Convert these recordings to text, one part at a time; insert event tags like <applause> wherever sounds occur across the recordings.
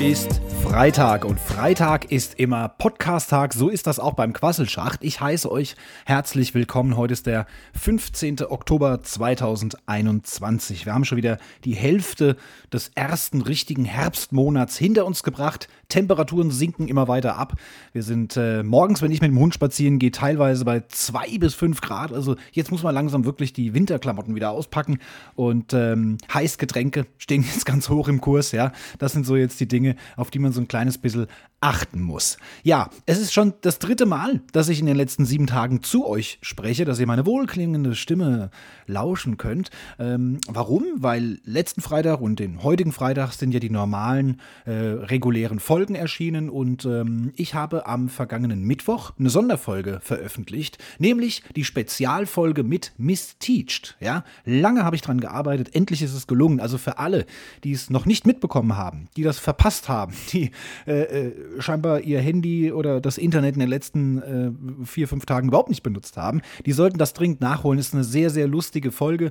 Heute ist Freitag und Freitag ist immer Podcast-Tag. So ist das auch beim Quasselschacht. Ich heiße euch herzlich willkommen. Heute ist der 15. Oktober 2021. Wir haben schon wieder die Hälfte des ersten richtigen Herbstmonats hinter uns gebracht. Temperaturen sinken immer weiter ab. Wir sind äh, morgens, wenn ich mit dem Hund spazieren gehe, teilweise bei zwei bis fünf Grad. Also jetzt muss man langsam wirklich die Winterklamotten wieder auspacken und ähm, Heißgetränke stehen jetzt ganz hoch im Kurs. Ja, das sind so jetzt die Dinge, auf die man so ein kleines bisschen achten muss. Ja, es ist schon das dritte Mal, dass ich in den letzten sieben Tagen zu euch spreche, dass ihr meine wohlklingende Stimme lauschen könnt. Ähm, warum? Weil letzten Freitag und den heutigen Freitag sind ja die normalen äh, regulären Folgen erschienen und ähm, ich habe am vergangenen Mittwoch eine Sonderfolge veröffentlicht, nämlich die Spezialfolge mit Miss Teached. Ja, lange habe ich dran gearbeitet, endlich ist es gelungen. Also für alle, die es noch nicht mitbekommen haben, die das verpasst haben, die äh, äh scheinbar ihr Handy oder das Internet in den letzten äh, vier, fünf Tagen überhaupt nicht benutzt haben. Die sollten das dringend nachholen. Das ist eine sehr, sehr lustige Folge.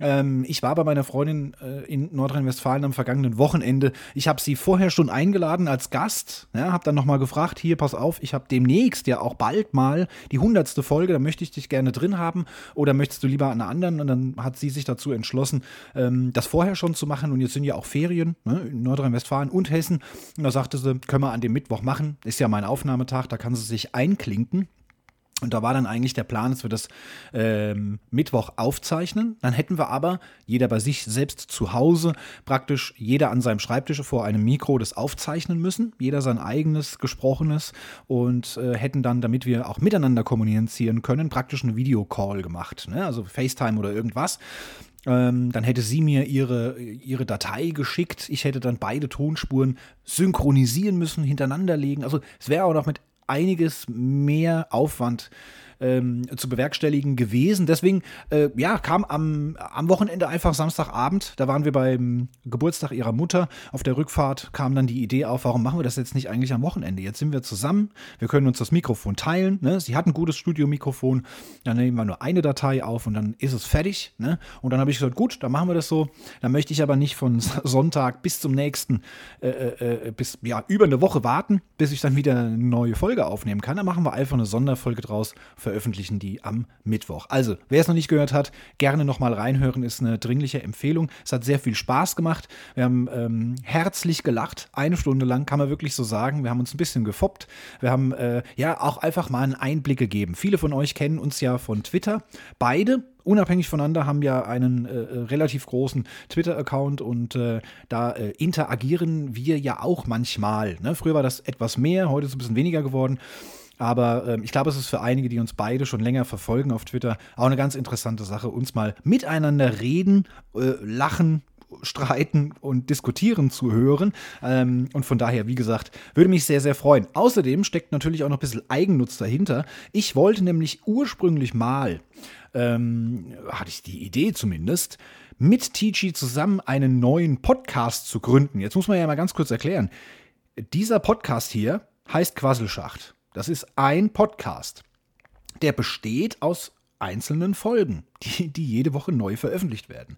Ähm, ich war bei meiner Freundin äh, in Nordrhein-Westfalen am vergangenen Wochenende. Ich habe sie vorher schon eingeladen als Gast. Ja, habe dann nochmal gefragt, hier, pass auf, ich habe demnächst ja auch bald mal die hundertste Folge, da möchte ich dich gerne drin haben. Oder möchtest du lieber an einer anderen? Und dann hat sie sich dazu entschlossen, ähm, das vorher schon zu machen. Und jetzt sind ja auch Ferien ne, in Nordrhein-Westfalen und Hessen. Und da sagte sie, können wir an dem Mittwoch machen. Ist ja mein Aufnahmetag, da kann sie sich einklinken. Und da war dann eigentlich der Plan, dass wir das ähm, Mittwoch aufzeichnen. Dann hätten wir aber, jeder bei sich selbst zu Hause, praktisch jeder an seinem Schreibtisch vor einem Mikro das aufzeichnen müssen. Jeder sein eigenes gesprochenes und äh, hätten dann, damit wir auch miteinander kommunizieren können, praktisch einen Videocall gemacht. Ne? Also FaceTime oder irgendwas. Ähm, dann hätte sie mir ihre, ihre Datei geschickt. Ich hätte dann beide Tonspuren synchronisieren müssen, hintereinander legen. Also es wäre auch noch mit einiges mehr Aufwand ähm, zu bewerkstelligen gewesen. Deswegen, äh, ja, kam am, am Wochenende einfach Samstagabend, da waren wir beim Geburtstag ihrer Mutter. Auf der Rückfahrt kam dann die Idee auf, warum machen wir das jetzt nicht eigentlich am Wochenende? Jetzt sind wir zusammen, wir können uns das Mikrofon teilen. Ne? Sie hat ein gutes Studiomikrofon, dann nehmen wir nur eine Datei auf und dann ist es fertig. Ne? Und dann habe ich gesagt, gut, dann machen wir das so. Dann möchte ich aber nicht von <laughs> Sonntag bis zum nächsten, äh, äh, äh, bis ja, über eine Woche warten, bis ich dann wieder eine neue Folge aufnehmen kann. Dann machen wir einfach eine Sonderfolge draus für veröffentlichen die am Mittwoch. Also, wer es noch nicht gehört hat, gerne nochmal reinhören, ist eine dringliche Empfehlung. Es hat sehr viel Spaß gemacht. Wir haben ähm, herzlich gelacht, eine Stunde lang, kann man wirklich so sagen. Wir haben uns ein bisschen gefoppt. Wir haben äh, ja auch einfach mal einen Einblick gegeben. Viele von euch kennen uns ja von Twitter. Beide unabhängig voneinander haben ja einen äh, relativ großen Twitter-Account und äh, da äh, interagieren wir ja auch manchmal. Ne? Früher war das etwas mehr, heute ist es ein bisschen weniger geworden. Aber ähm, ich glaube, es ist für einige, die uns beide schon länger verfolgen auf Twitter, auch eine ganz interessante Sache, uns mal miteinander reden, äh, lachen, streiten und diskutieren zu hören. Ähm, und von daher, wie gesagt, würde mich sehr, sehr freuen. Außerdem steckt natürlich auch noch ein bisschen Eigennutz dahinter. Ich wollte nämlich ursprünglich mal, ähm, hatte ich die Idee zumindest, mit Tici zusammen einen neuen Podcast zu gründen. Jetzt muss man ja mal ganz kurz erklären. Dieser Podcast hier heißt Quasselschacht. Das ist ein Podcast. Der besteht aus einzelnen Folgen, die, die jede Woche neu veröffentlicht werden.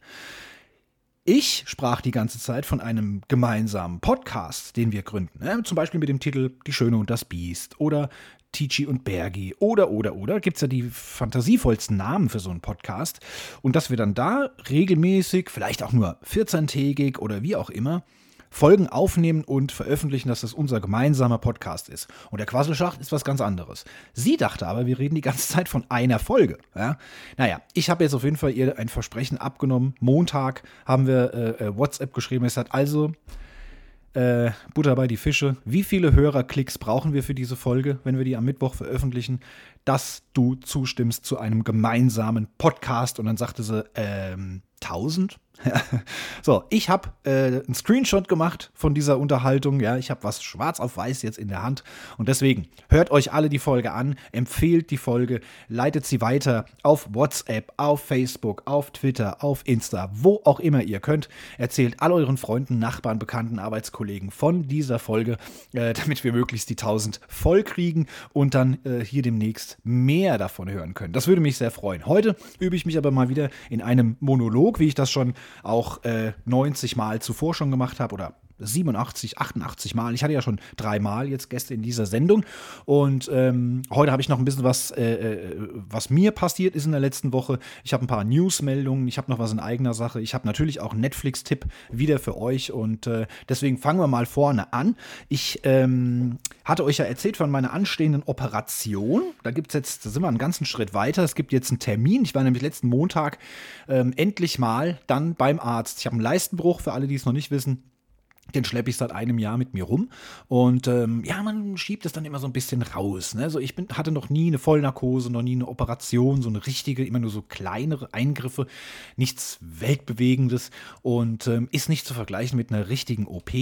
Ich sprach die ganze Zeit von einem gemeinsamen Podcast, den wir gründen. Ne? Zum Beispiel mit dem Titel Die Schöne und das Biest oder Tici und Bergi oder, oder, oder. Gibt es ja die fantasievollsten Namen für so einen Podcast. Und dass wir dann da regelmäßig, vielleicht auch nur 14-tägig oder wie auch immer, Folgen aufnehmen und veröffentlichen, dass das unser gemeinsamer Podcast ist. Und der Quasselschacht ist was ganz anderes. Sie dachte aber, wir reden die ganze Zeit von einer Folge. Ja? Naja, ich habe jetzt auf jeden Fall ihr ein Versprechen abgenommen. Montag haben wir äh, äh WhatsApp geschrieben. Es hat also äh, Butter bei die Fische. Wie viele Hörerklicks brauchen wir für diese Folge, wenn wir die am Mittwoch veröffentlichen, dass du zustimmst zu einem gemeinsamen Podcast? Und dann sagte sie, ähm, 1000? <laughs> so, ich habe äh, einen Screenshot gemacht von dieser Unterhaltung. Ja, ich habe was schwarz auf weiß jetzt in der Hand. Und deswegen hört euch alle die Folge an, empfehlt die Folge, leitet sie weiter auf WhatsApp, auf Facebook, auf Twitter, auf Insta, wo auch immer ihr könnt. Erzählt all euren Freunden, Nachbarn, Bekannten, Arbeitskollegen von dieser Folge, äh, damit wir möglichst die 1000 voll kriegen und dann äh, hier demnächst mehr davon hören können. Das würde mich sehr freuen. Heute übe ich mich aber mal wieder in einem Monolog, wie ich das schon auch äh, 90 Mal zuvor schon gemacht habe oder 87, 88 Mal. Ich hatte ja schon dreimal jetzt Gäste in dieser Sendung. Und ähm, heute habe ich noch ein bisschen was, äh, äh, was mir passiert ist in der letzten Woche. Ich habe ein paar Newsmeldungen, ich habe noch was in eigener Sache. Ich habe natürlich auch einen Netflix-Tipp wieder für euch. Und äh, deswegen fangen wir mal vorne an. Ich ähm, hatte euch ja erzählt von meiner anstehenden Operation. Da gibt es jetzt, da sind wir einen ganzen Schritt weiter. Es gibt jetzt einen Termin. Ich war nämlich letzten Montag ähm, endlich mal dann beim Arzt. Ich habe einen Leistenbruch, für alle, die es noch nicht wissen. Den schleppe ich seit einem Jahr mit mir rum. Und ähm, ja, man schiebt es dann immer so ein bisschen raus. Ne? So, ich bin, hatte noch nie eine Vollnarkose, noch nie eine Operation, so eine richtige, immer nur so kleinere Eingriffe, nichts Weltbewegendes und ähm, ist nicht zu vergleichen mit einer richtigen OP.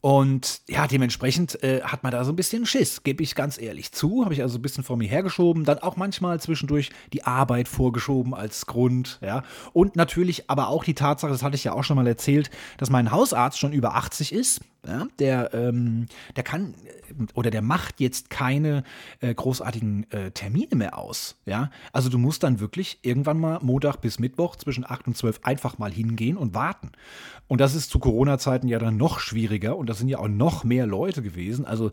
Und ja, dementsprechend äh, hat man da so ein bisschen Schiss, gebe ich ganz ehrlich zu. Habe ich also ein bisschen vor mir hergeschoben. Dann auch manchmal zwischendurch die Arbeit vorgeschoben als Grund. Ja. Und natürlich aber auch die Tatsache, das hatte ich ja auch schon mal erzählt, dass mein Hausarzt schon über 80 ist. Ja, der, ähm, der kann äh, oder der macht jetzt keine äh, großartigen äh, Termine mehr aus. Ja? Also du musst dann wirklich irgendwann mal Montag bis Mittwoch zwischen 8 und 12 einfach mal hingehen und warten. Und das ist zu Corona-Zeiten ja dann noch schwieriger und das sind ja auch noch mehr Leute gewesen. Also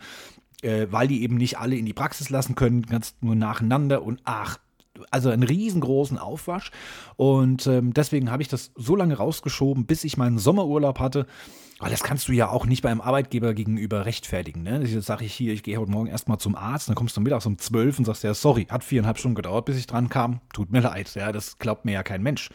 äh, weil die eben nicht alle in die Praxis lassen können, ganz nur nacheinander und ach, also einen riesengroßen Aufwasch. Und ähm, deswegen habe ich das so lange rausgeschoben, bis ich meinen Sommerurlaub hatte. Aber das kannst du ja auch nicht beim Arbeitgeber gegenüber rechtfertigen. Ne? Jetzt sage ich hier, ich gehe heute Morgen erstmal zum Arzt, dann kommst du mittags um zwölf und sagst ja, sorry, hat viereinhalb Stunden gedauert, bis ich dran kam. Tut mir leid, ja, das glaubt mir ja kein Mensch.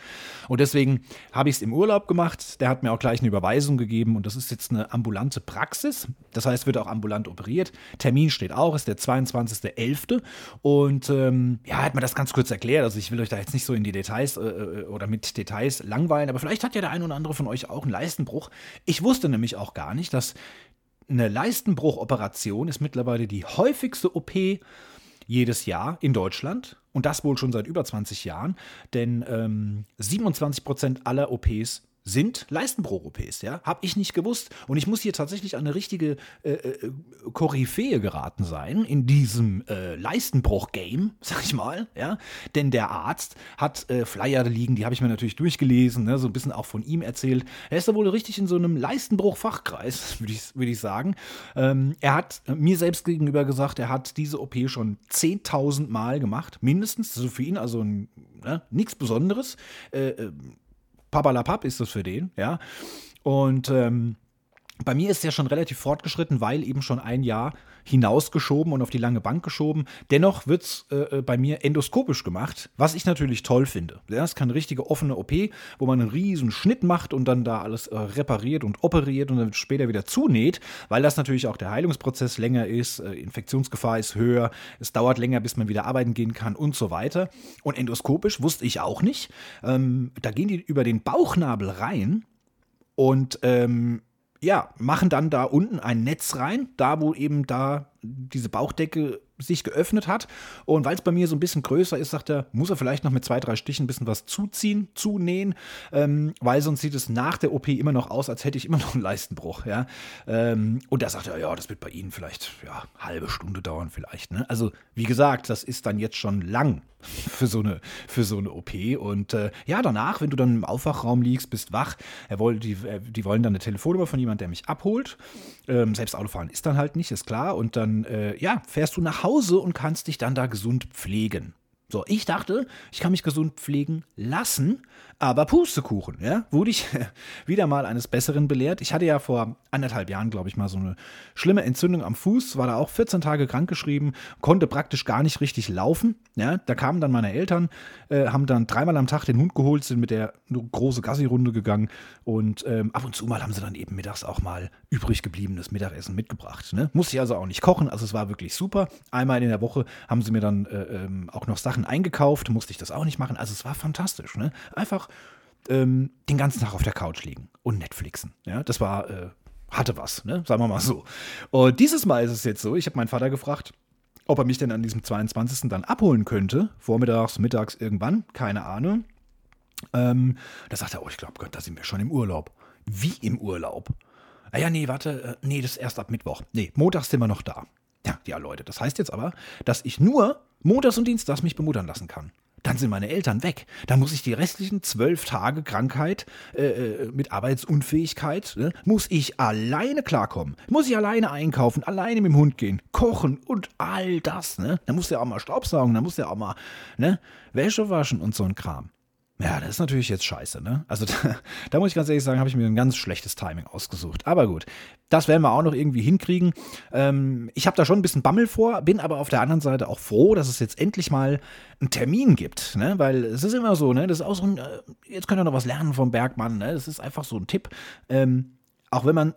Und deswegen habe ich es im Urlaub gemacht. Der hat mir auch gleich eine Überweisung gegeben und das ist jetzt eine ambulante Praxis. Das heißt, wird auch ambulant operiert. Termin steht auch, ist der 22.11. Und ähm, ja, hat mir das ganz kurz erklärt. Also ich will euch da jetzt nicht so in die Details äh, äh oder mit Details langweilen, aber vielleicht hat ja der ein oder andere von euch auch einen Leistenbruch. Ich wusste wusste nämlich auch gar nicht, dass eine Leistenbruchoperation ist mittlerweile die häufigste OP jedes Jahr in Deutschland. Und das wohl schon seit über 20 Jahren. Denn ähm, 27 Prozent aller OPs sind Leistenbruch-OPs, ja. Hab ich nicht gewusst. Und ich muss hier tatsächlich an eine richtige äh, äh, Koryphäe geraten sein in diesem äh, Leistenbruch-Game, <laughs> sag ich mal, ja. Denn der Arzt hat äh, Flyer liegen, die habe ich mir natürlich durchgelesen, ne? so ein bisschen auch von ihm erzählt. Er ist da wohl richtig in so einem Leistenbruch-Fachkreis, <laughs> würde ich, würd ich sagen. Ähm, er hat mir selbst gegenüber gesagt, er hat diese OP schon 10.000 Mal gemacht, mindestens. So für ihn also ne? nichts Besonderes. Papalapap ist das für den, ja. Und ähm, bei mir ist ja schon relativ fortgeschritten, weil eben schon ein Jahr hinausgeschoben und auf die lange Bank geschoben. Dennoch wird es äh, äh, bei mir endoskopisch gemacht, was ich natürlich toll finde. Ja, es kann eine richtige offene OP, wo man einen riesen Schnitt macht und dann da alles äh, repariert und operiert und dann später wieder zunäht, weil das natürlich auch der Heilungsprozess länger ist, äh, Infektionsgefahr ist höher, es dauert länger, bis man wieder arbeiten gehen kann und so weiter. Und endoskopisch wusste ich auch nicht. Ähm, da gehen die über den Bauchnabel rein und ähm, ja, machen dann da unten ein Netz rein, da wo eben da diese Bauchdecke sich geöffnet hat. Und weil es bei mir so ein bisschen größer ist, sagt er, muss er vielleicht noch mit zwei, drei Stichen ein bisschen was zuziehen, zunähen, ähm, weil sonst sieht es nach der OP immer noch aus, als hätte ich immer noch einen Leistenbruch. Ja? Ähm, und da sagt er, ja, das wird bei Ihnen vielleicht ja, halbe Stunde dauern vielleicht. Ne? Also wie gesagt, das ist dann jetzt schon lang <laughs> für so eine, für so eine OP. Und äh, ja, danach, wenn du dann im Aufwachraum liegst, bist wach, er wollte, die, äh, die wollen dann eine Telefonnummer von jemandem, der mich abholt. Ähm, selbst Autofahren ist dann halt nicht, ist klar. Und dann, äh, ja, fährst du nach Hause und kannst dich dann da gesund pflegen. So, ich dachte, ich kann mich gesund pflegen lassen, aber Pustekuchen, ja, wurde ich <laughs> wieder mal eines Besseren belehrt. Ich hatte ja vor anderthalb Jahren, glaube ich, mal so eine schlimme Entzündung am Fuß, war da auch 14 Tage krankgeschrieben, konnte praktisch gar nicht richtig laufen. Ja, da kamen dann meine Eltern, äh, haben dann dreimal am Tag den Hund geholt, sind mit der große Gassi-Runde gegangen und ähm, ab und zu mal haben sie dann eben mittags auch mal übrig gebliebenes Mittagessen mitgebracht. Ne? Musste ich also auch nicht kochen, also es war wirklich super. Einmal in der Woche haben sie mir dann äh, ähm, auch noch Sachen eingekauft, musste ich das auch nicht machen. Also es war fantastisch. Ne? Einfach ähm, den ganzen Tag auf der Couch liegen und Netflixen. Ja, das war, äh, hatte was, ne? sagen wir mal so. Und dieses Mal ist es jetzt so, ich habe meinen Vater gefragt, ob er mich denn an diesem 22. dann abholen könnte, vormittags, mittags, irgendwann, keine Ahnung. Ähm, da sagt er, oh, ich glaube, da sind wir schon im Urlaub. Wie im Urlaub? Ah ja, nee, warte, äh, nee, das ist erst ab Mittwoch. Nee, montags sind wir noch da. Ja, ja, Leute, das heißt jetzt aber, dass ich nur montags und dienstags mich bemuttern lassen kann. dann sind meine Eltern weg. Dann muss ich die restlichen zwölf Tage Krankheit äh, äh, mit Arbeitsunfähigkeit, ne, muss ich alleine klarkommen. Muss ich alleine einkaufen, alleine mit dem Hund gehen, kochen und all das. Ne? Dann muss der auch mal Staubsaugen, dann muss der auch mal ne, Wäsche waschen und so ein Kram. Ja, das ist natürlich jetzt scheiße, ne? Also <laughs> da, da muss ich ganz ehrlich sagen, habe ich mir ein ganz schlechtes Timing ausgesucht. Aber gut, das werden wir auch noch irgendwie hinkriegen. Ähm, ich habe da schon ein bisschen Bammel vor, bin aber auf der anderen Seite auch froh, dass es jetzt endlich mal einen Termin gibt, ne? Weil es ist immer so, ne? Das ist auch so ein, äh, jetzt könnt ihr noch was lernen vom Bergmann, ne? Das ist einfach so ein Tipp. Ähm, auch wenn man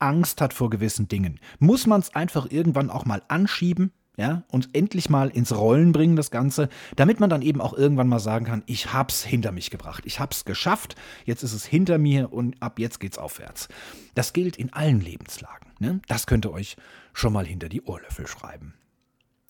Angst hat vor gewissen Dingen, muss man es einfach irgendwann auch mal anschieben, ja, und endlich mal ins Rollen bringen, das Ganze, damit man dann eben auch irgendwann mal sagen kann, ich hab's hinter mich gebracht, ich hab's geschafft, jetzt ist es hinter mir und ab jetzt geht's aufwärts. Das gilt in allen Lebenslagen. Ne? Das könnt ihr euch schon mal hinter die Ohrlöffel schreiben.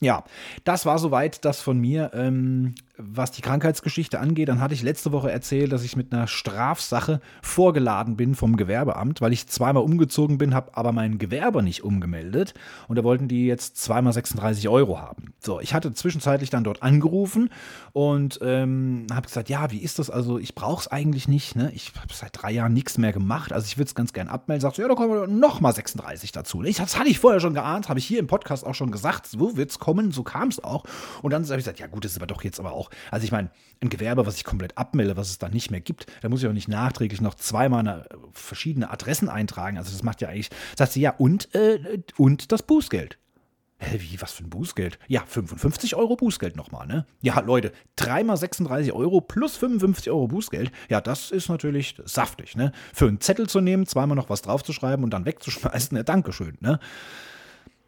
Ja, das war soweit das von mir. Ähm, was die Krankheitsgeschichte angeht, dann hatte ich letzte Woche erzählt, dass ich mit einer Strafsache vorgeladen bin vom Gewerbeamt, weil ich zweimal umgezogen bin, habe aber mein Gewerbe nicht umgemeldet und da wollten die jetzt zweimal 36 Euro haben. So, ich hatte zwischenzeitlich dann dort angerufen und ähm, habe gesagt, ja, wie ist das? Also ich brauche es eigentlich nicht. Ne? Ich habe seit drei Jahren nichts mehr gemacht, also ich würde es ganz gern abmelden. Sagst du, ja, da kommen nochmal 36 dazu. Ich, das hatte ich vorher schon geahnt, habe ich hier im Podcast auch schon gesagt, so wird es kommen, so kam es auch. Und dann habe ich gesagt, ja gut, das ist aber doch jetzt aber auch auch, also ich meine, ein Gewerbe, was ich komplett abmelde, was es dann nicht mehr gibt, da muss ich auch nicht nachträglich noch zweimal verschiedene Adressen eintragen. Also das macht ja eigentlich, sagt sie, ja, und, äh, und das Bußgeld. Hä, wie, was für ein Bußgeld? Ja, 55 Euro Bußgeld nochmal, ne? Ja, Leute, dreimal 36 Euro plus 55 Euro Bußgeld, ja, das ist natürlich saftig, ne? Für einen Zettel zu nehmen, zweimal noch was draufzuschreiben und dann wegzuschmeißen, <laughs> ne? Dankeschön, ne?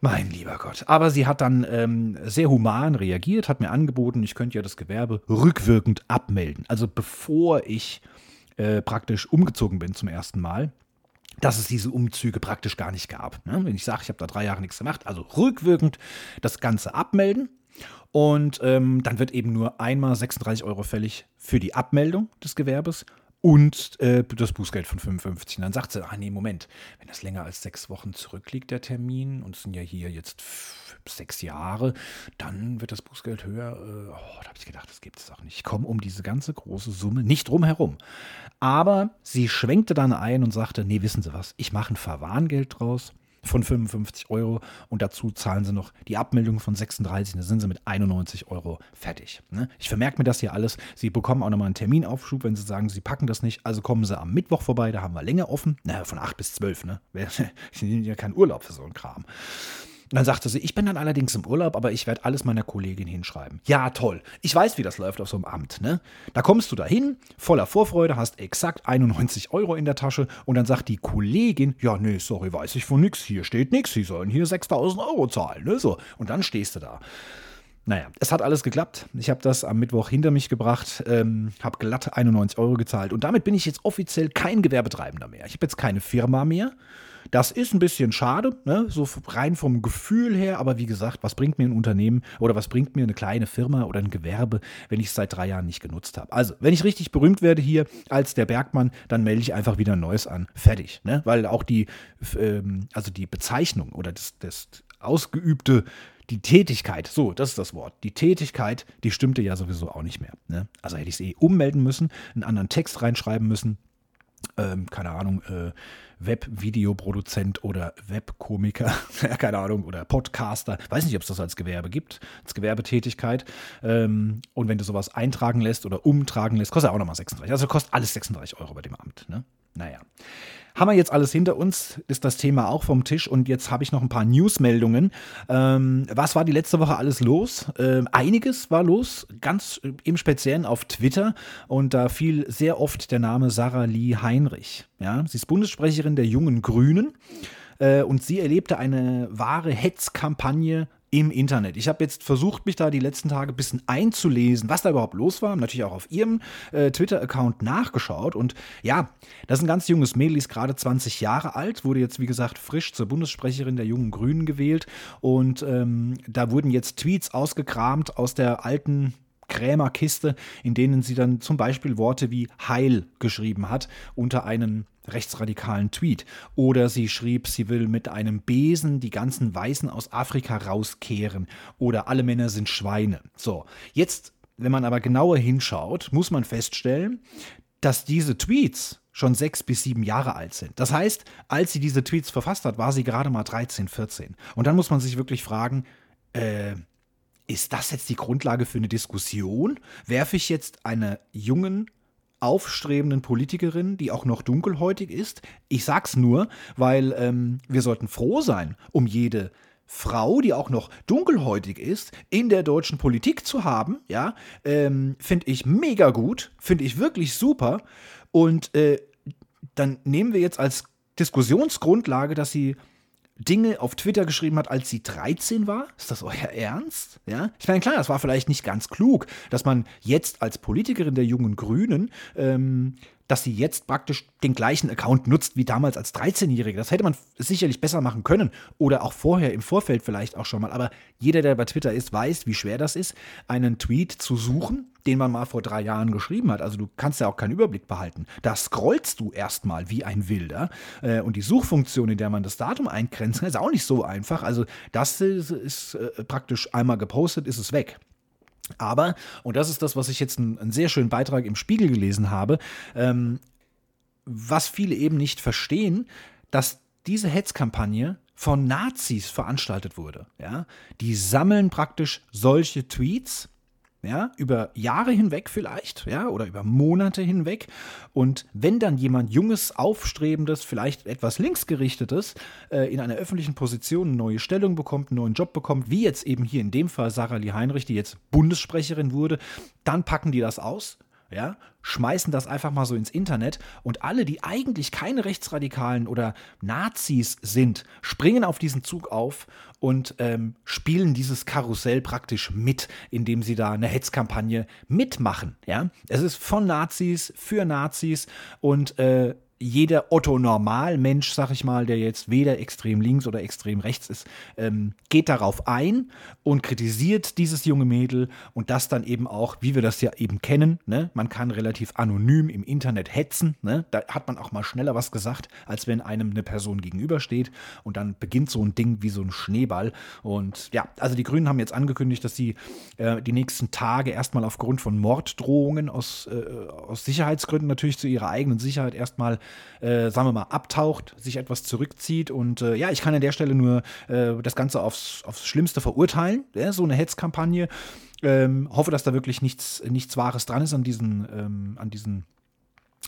Mein lieber Gott. Aber sie hat dann ähm, sehr human reagiert, hat mir angeboten, ich könnte ja das Gewerbe rückwirkend abmelden. Also bevor ich äh, praktisch umgezogen bin zum ersten Mal, dass es diese Umzüge praktisch gar nicht gab. Ne? Wenn ich sage, ich habe da drei Jahre nichts gemacht, also rückwirkend das Ganze abmelden. Und ähm, dann wird eben nur einmal 36 Euro fällig für die Abmeldung des Gewerbes und äh, das Bußgeld von 55. Und dann sagt sie, ah nee, Moment, wenn das länger als sechs Wochen zurückliegt, der Termin, und es sind ja hier jetzt sechs Jahre, dann wird das Bußgeld höher. Äh, oh, da habe ich gedacht, das gibt es auch nicht. Ich komme um diese ganze große Summe nicht drum herum. Aber sie schwenkte dann ein und sagte, nee, wissen Sie was, ich mache ein Verwarngeld draus von 55 Euro und dazu zahlen sie noch die Abmeldung von 36, da sind sie mit 91 Euro fertig. Ne? Ich vermerke mir das hier alles. Sie bekommen auch nochmal einen Terminaufschub, wenn sie sagen, sie packen das nicht. Also kommen sie am Mittwoch vorbei, da haben wir länger offen. Naja, von 8 bis 12, ne? <laughs> Ich nehme ja keinen Urlaub für so einen Kram. Und dann sagte sie, ich bin dann allerdings im Urlaub, aber ich werde alles meiner Kollegin hinschreiben. Ja, toll. Ich weiß, wie das läuft auf so einem Amt. Ne? Da kommst du dahin, voller Vorfreude, hast exakt 91 Euro in der Tasche und dann sagt die Kollegin, ja, nee, sorry, weiß ich von nix. Hier steht nix. Sie sollen hier 6000 Euro zahlen. Ne? So. Und dann stehst du da. Naja, es hat alles geklappt. Ich habe das am Mittwoch hinter mich gebracht, ähm, habe glatt 91 Euro gezahlt und damit bin ich jetzt offiziell kein Gewerbetreibender mehr. Ich habe jetzt keine Firma mehr. Das ist ein bisschen schade, ne? so rein vom Gefühl her, aber wie gesagt, was bringt mir ein Unternehmen oder was bringt mir eine kleine Firma oder ein Gewerbe, wenn ich es seit drei Jahren nicht genutzt habe? Also, wenn ich richtig berühmt werde hier als der Bergmann, dann melde ich einfach wieder ein neues an. Fertig. Ne? Weil auch die, ähm, also die Bezeichnung oder das, das ausgeübte die Tätigkeit, so, das ist das Wort. Die Tätigkeit, die stimmte ja sowieso auch nicht mehr. Ne? Also hätte ich es eh ummelden müssen, einen anderen Text reinschreiben müssen. Ähm, keine Ahnung, äh, Web-Videoproduzent oder Webkomiker, <laughs> keine Ahnung, oder Podcaster. Weiß nicht, ob es das als Gewerbe gibt, als Gewerbetätigkeit. Ähm, und wenn du sowas eintragen lässt oder umtragen lässt, kostet auch nochmal 36. Also kostet alles 36 Euro bei dem Amt. Ne? Naja. Haben wir jetzt alles hinter uns, ist das Thema auch vom Tisch und jetzt habe ich noch ein paar Newsmeldungen. Ähm, was war die letzte Woche alles los? Ähm, einiges war los, ganz im Speziellen auf Twitter und da fiel sehr oft der Name Sarah Lee Heinrich. Ja, sie ist Bundessprecherin der Jungen Grünen äh, und sie erlebte eine wahre Hetzkampagne im Internet. Ich habe jetzt versucht, mich da die letzten Tage ein bisschen einzulesen, was da überhaupt los war. Natürlich auch auf ihrem äh, Twitter-Account nachgeschaut. Und ja, das ist ein ganz junges Mädel, ist gerade 20 Jahre alt, wurde jetzt, wie gesagt, frisch zur Bundessprecherin der jungen Grünen gewählt. Und ähm, da wurden jetzt Tweets ausgekramt aus der alten Krämerkiste, in denen sie dann zum Beispiel Worte wie Heil geschrieben hat unter einen rechtsradikalen Tweet. Oder sie schrieb, sie will mit einem Besen die ganzen Weißen aus Afrika rauskehren. Oder alle Männer sind Schweine. So, jetzt wenn man aber genauer hinschaut, muss man feststellen, dass diese Tweets schon sechs bis sieben Jahre alt sind. Das heißt, als sie diese Tweets verfasst hat, war sie gerade mal 13, 14. Und dann muss man sich wirklich fragen, äh, ist das jetzt die Grundlage für eine Diskussion? Werfe ich jetzt einer jungen, aufstrebenden Politikerin, die auch noch dunkelhäutig ist? Ich sag's nur, weil ähm, wir sollten froh sein um jede Frau, die auch noch dunkelhäutig ist, in der deutschen Politik zu haben, ja, ähm, finde ich mega gut, finde ich wirklich super. Und äh, dann nehmen wir jetzt als Diskussionsgrundlage, dass sie Dinge auf Twitter geschrieben hat, als sie 13 war? Ist das euer Ernst? Ja? Ich meine, klar, das war vielleicht nicht ganz klug, dass man jetzt als Politikerin der jungen Grünen ähm, dass sie jetzt praktisch den gleichen Account nutzt wie damals als 13-Jährige. Das hätte man sicherlich besser machen können oder auch vorher im Vorfeld vielleicht auch schon mal. Aber jeder, der bei Twitter ist, weiß, wie schwer das ist, einen Tweet zu suchen, den man mal vor drei Jahren geschrieben hat. Also du kannst ja auch keinen Überblick behalten. Da scrollst du erstmal wie ein Wilder. Äh, und die Suchfunktion, in der man das Datum eingrenzt, <laughs> ist auch nicht so einfach. Also das ist, ist äh, praktisch einmal gepostet, ist es weg. Aber, und das ist das, was ich jetzt einen, einen sehr schönen Beitrag im Spiegel gelesen habe, ähm, was viele eben nicht verstehen, dass diese Hetzkampagne von Nazis veranstaltet wurde. Ja? Die sammeln praktisch solche Tweets ja, über Jahre hinweg vielleicht, ja, oder über Monate hinweg. Und wenn dann jemand Junges, Aufstrebendes, vielleicht etwas linksgerichtetes, äh, in einer öffentlichen Position eine neue Stellung bekommt, einen neuen Job bekommt, wie jetzt eben hier in dem Fall Sarah Lee Heinrich, die jetzt Bundessprecherin wurde, dann packen die das aus, ja, schmeißen das einfach mal so ins Internet und alle, die eigentlich keine Rechtsradikalen oder Nazis sind, springen auf diesen Zug auf und ähm, spielen dieses Karussell praktisch mit, indem sie da eine Hetzkampagne mitmachen. Ja, es ist von Nazis für Nazis und äh, jeder Otto-Normal-Mensch, sag ich mal, der jetzt weder extrem links oder extrem rechts ist, ähm, geht darauf ein und kritisiert dieses junge Mädel und das dann eben auch, wie wir das ja eben kennen, ne? man kann relativ anonym im Internet hetzen, ne? da hat man auch mal schneller was gesagt, als wenn einem eine Person gegenübersteht und dann beginnt so ein Ding wie so ein Schneeball und ja, also die Grünen haben jetzt angekündigt, dass sie äh, die nächsten Tage erstmal aufgrund von Morddrohungen aus, äh, aus Sicherheitsgründen natürlich zu ihrer eigenen Sicherheit erstmal äh, sagen wir mal, abtaucht, sich etwas zurückzieht. Und äh, ja, ich kann an der Stelle nur äh, das Ganze aufs, aufs Schlimmste verurteilen, ja, so eine Hetzkampagne. Ähm, hoffe, dass da wirklich nichts, nichts Wahres dran ist an diesen, ähm, an diesen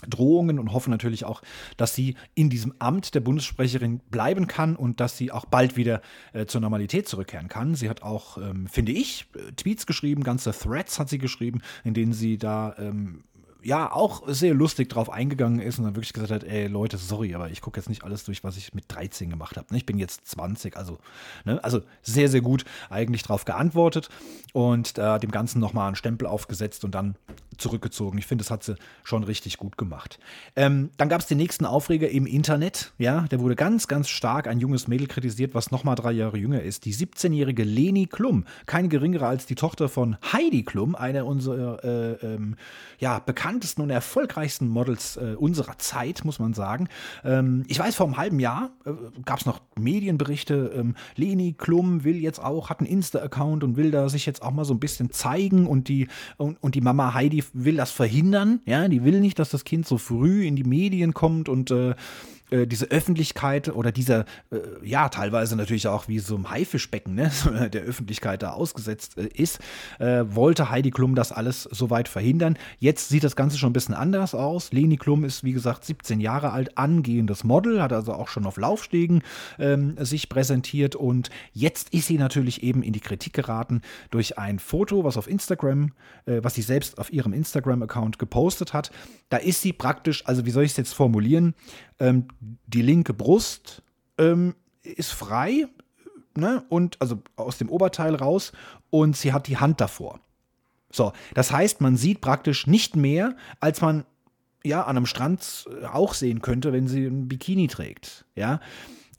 Drohungen und hoffe natürlich auch, dass sie in diesem Amt der Bundessprecherin bleiben kann und dass sie auch bald wieder äh, zur Normalität zurückkehren kann. Sie hat auch, ähm, finde ich, äh, Tweets geschrieben, ganze Threads hat sie geschrieben, in denen sie da ähm, ja auch sehr lustig drauf eingegangen ist und dann wirklich gesagt hat, ey Leute, sorry, aber ich gucke jetzt nicht alles durch, was ich mit 13 gemacht habe. Ne? Ich bin jetzt 20, also, ne? also sehr, sehr gut eigentlich drauf geantwortet und äh, dem Ganzen nochmal einen Stempel aufgesetzt und dann zurückgezogen. Ich finde, das hat sie schon richtig gut gemacht. Ähm, dann gab es den nächsten Aufreger im Internet. Ja, der wurde ganz, ganz stark ein junges Mädel kritisiert, was nochmal drei Jahre jünger ist. Die 17-jährige Leni Klum, keine geringere als die Tochter von Heidi Klum, einer unserer äh, ähm, ja, bekanntesten und erfolgreichsten Models äh, unserer Zeit, muss man sagen. Ähm, ich weiß, vor einem halben Jahr äh, gab es noch Medienberichte. Ähm, Leni Klum will jetzt auch, hat einen Insta-Account und will da sich jetzt auch mal so ein bisschen zeigen und die, und, und die Mama Heidi will das verhindern. Ja, die will nicht, dass das Kind so früh in die Medien kommt und äh, äh, diese Öffentlichkeit oder dieser, äh, ja, teilweise natürlich auch wie so ein Haifischbecken, ne, <laughs> der Öffentlichkeit da ausgesetzt äh, ist, äh, wollte Heidi Klum das alles soweit verhindern. Jetzt sieht das Ganze schon ein bisschen anders aus. Leni Klum ist, wie gesagt, 17 Jahre alt, angehendes Model, hat also auch schon auf Laufstegen ähm, sich präsentiert und jetzt ist sie natürlich eben in die Kritik geraten durch ein Foto, was auf Instagram, äh, was sie selbst auf ihrem Instagram-Account gepostet hat. Da ist sie praktisch, also wie soll ich es jetzt formulieren, ähm, die linke Brust ähm, ist frei, ne? Und also aus dem Oberteil raus und sie hat die Hand davor. So, das heißt, man sieht praktisch nicht mehr, als man ja an einem Strand auch sehen könnte, wenn sie ein Bikini trägt. Ja.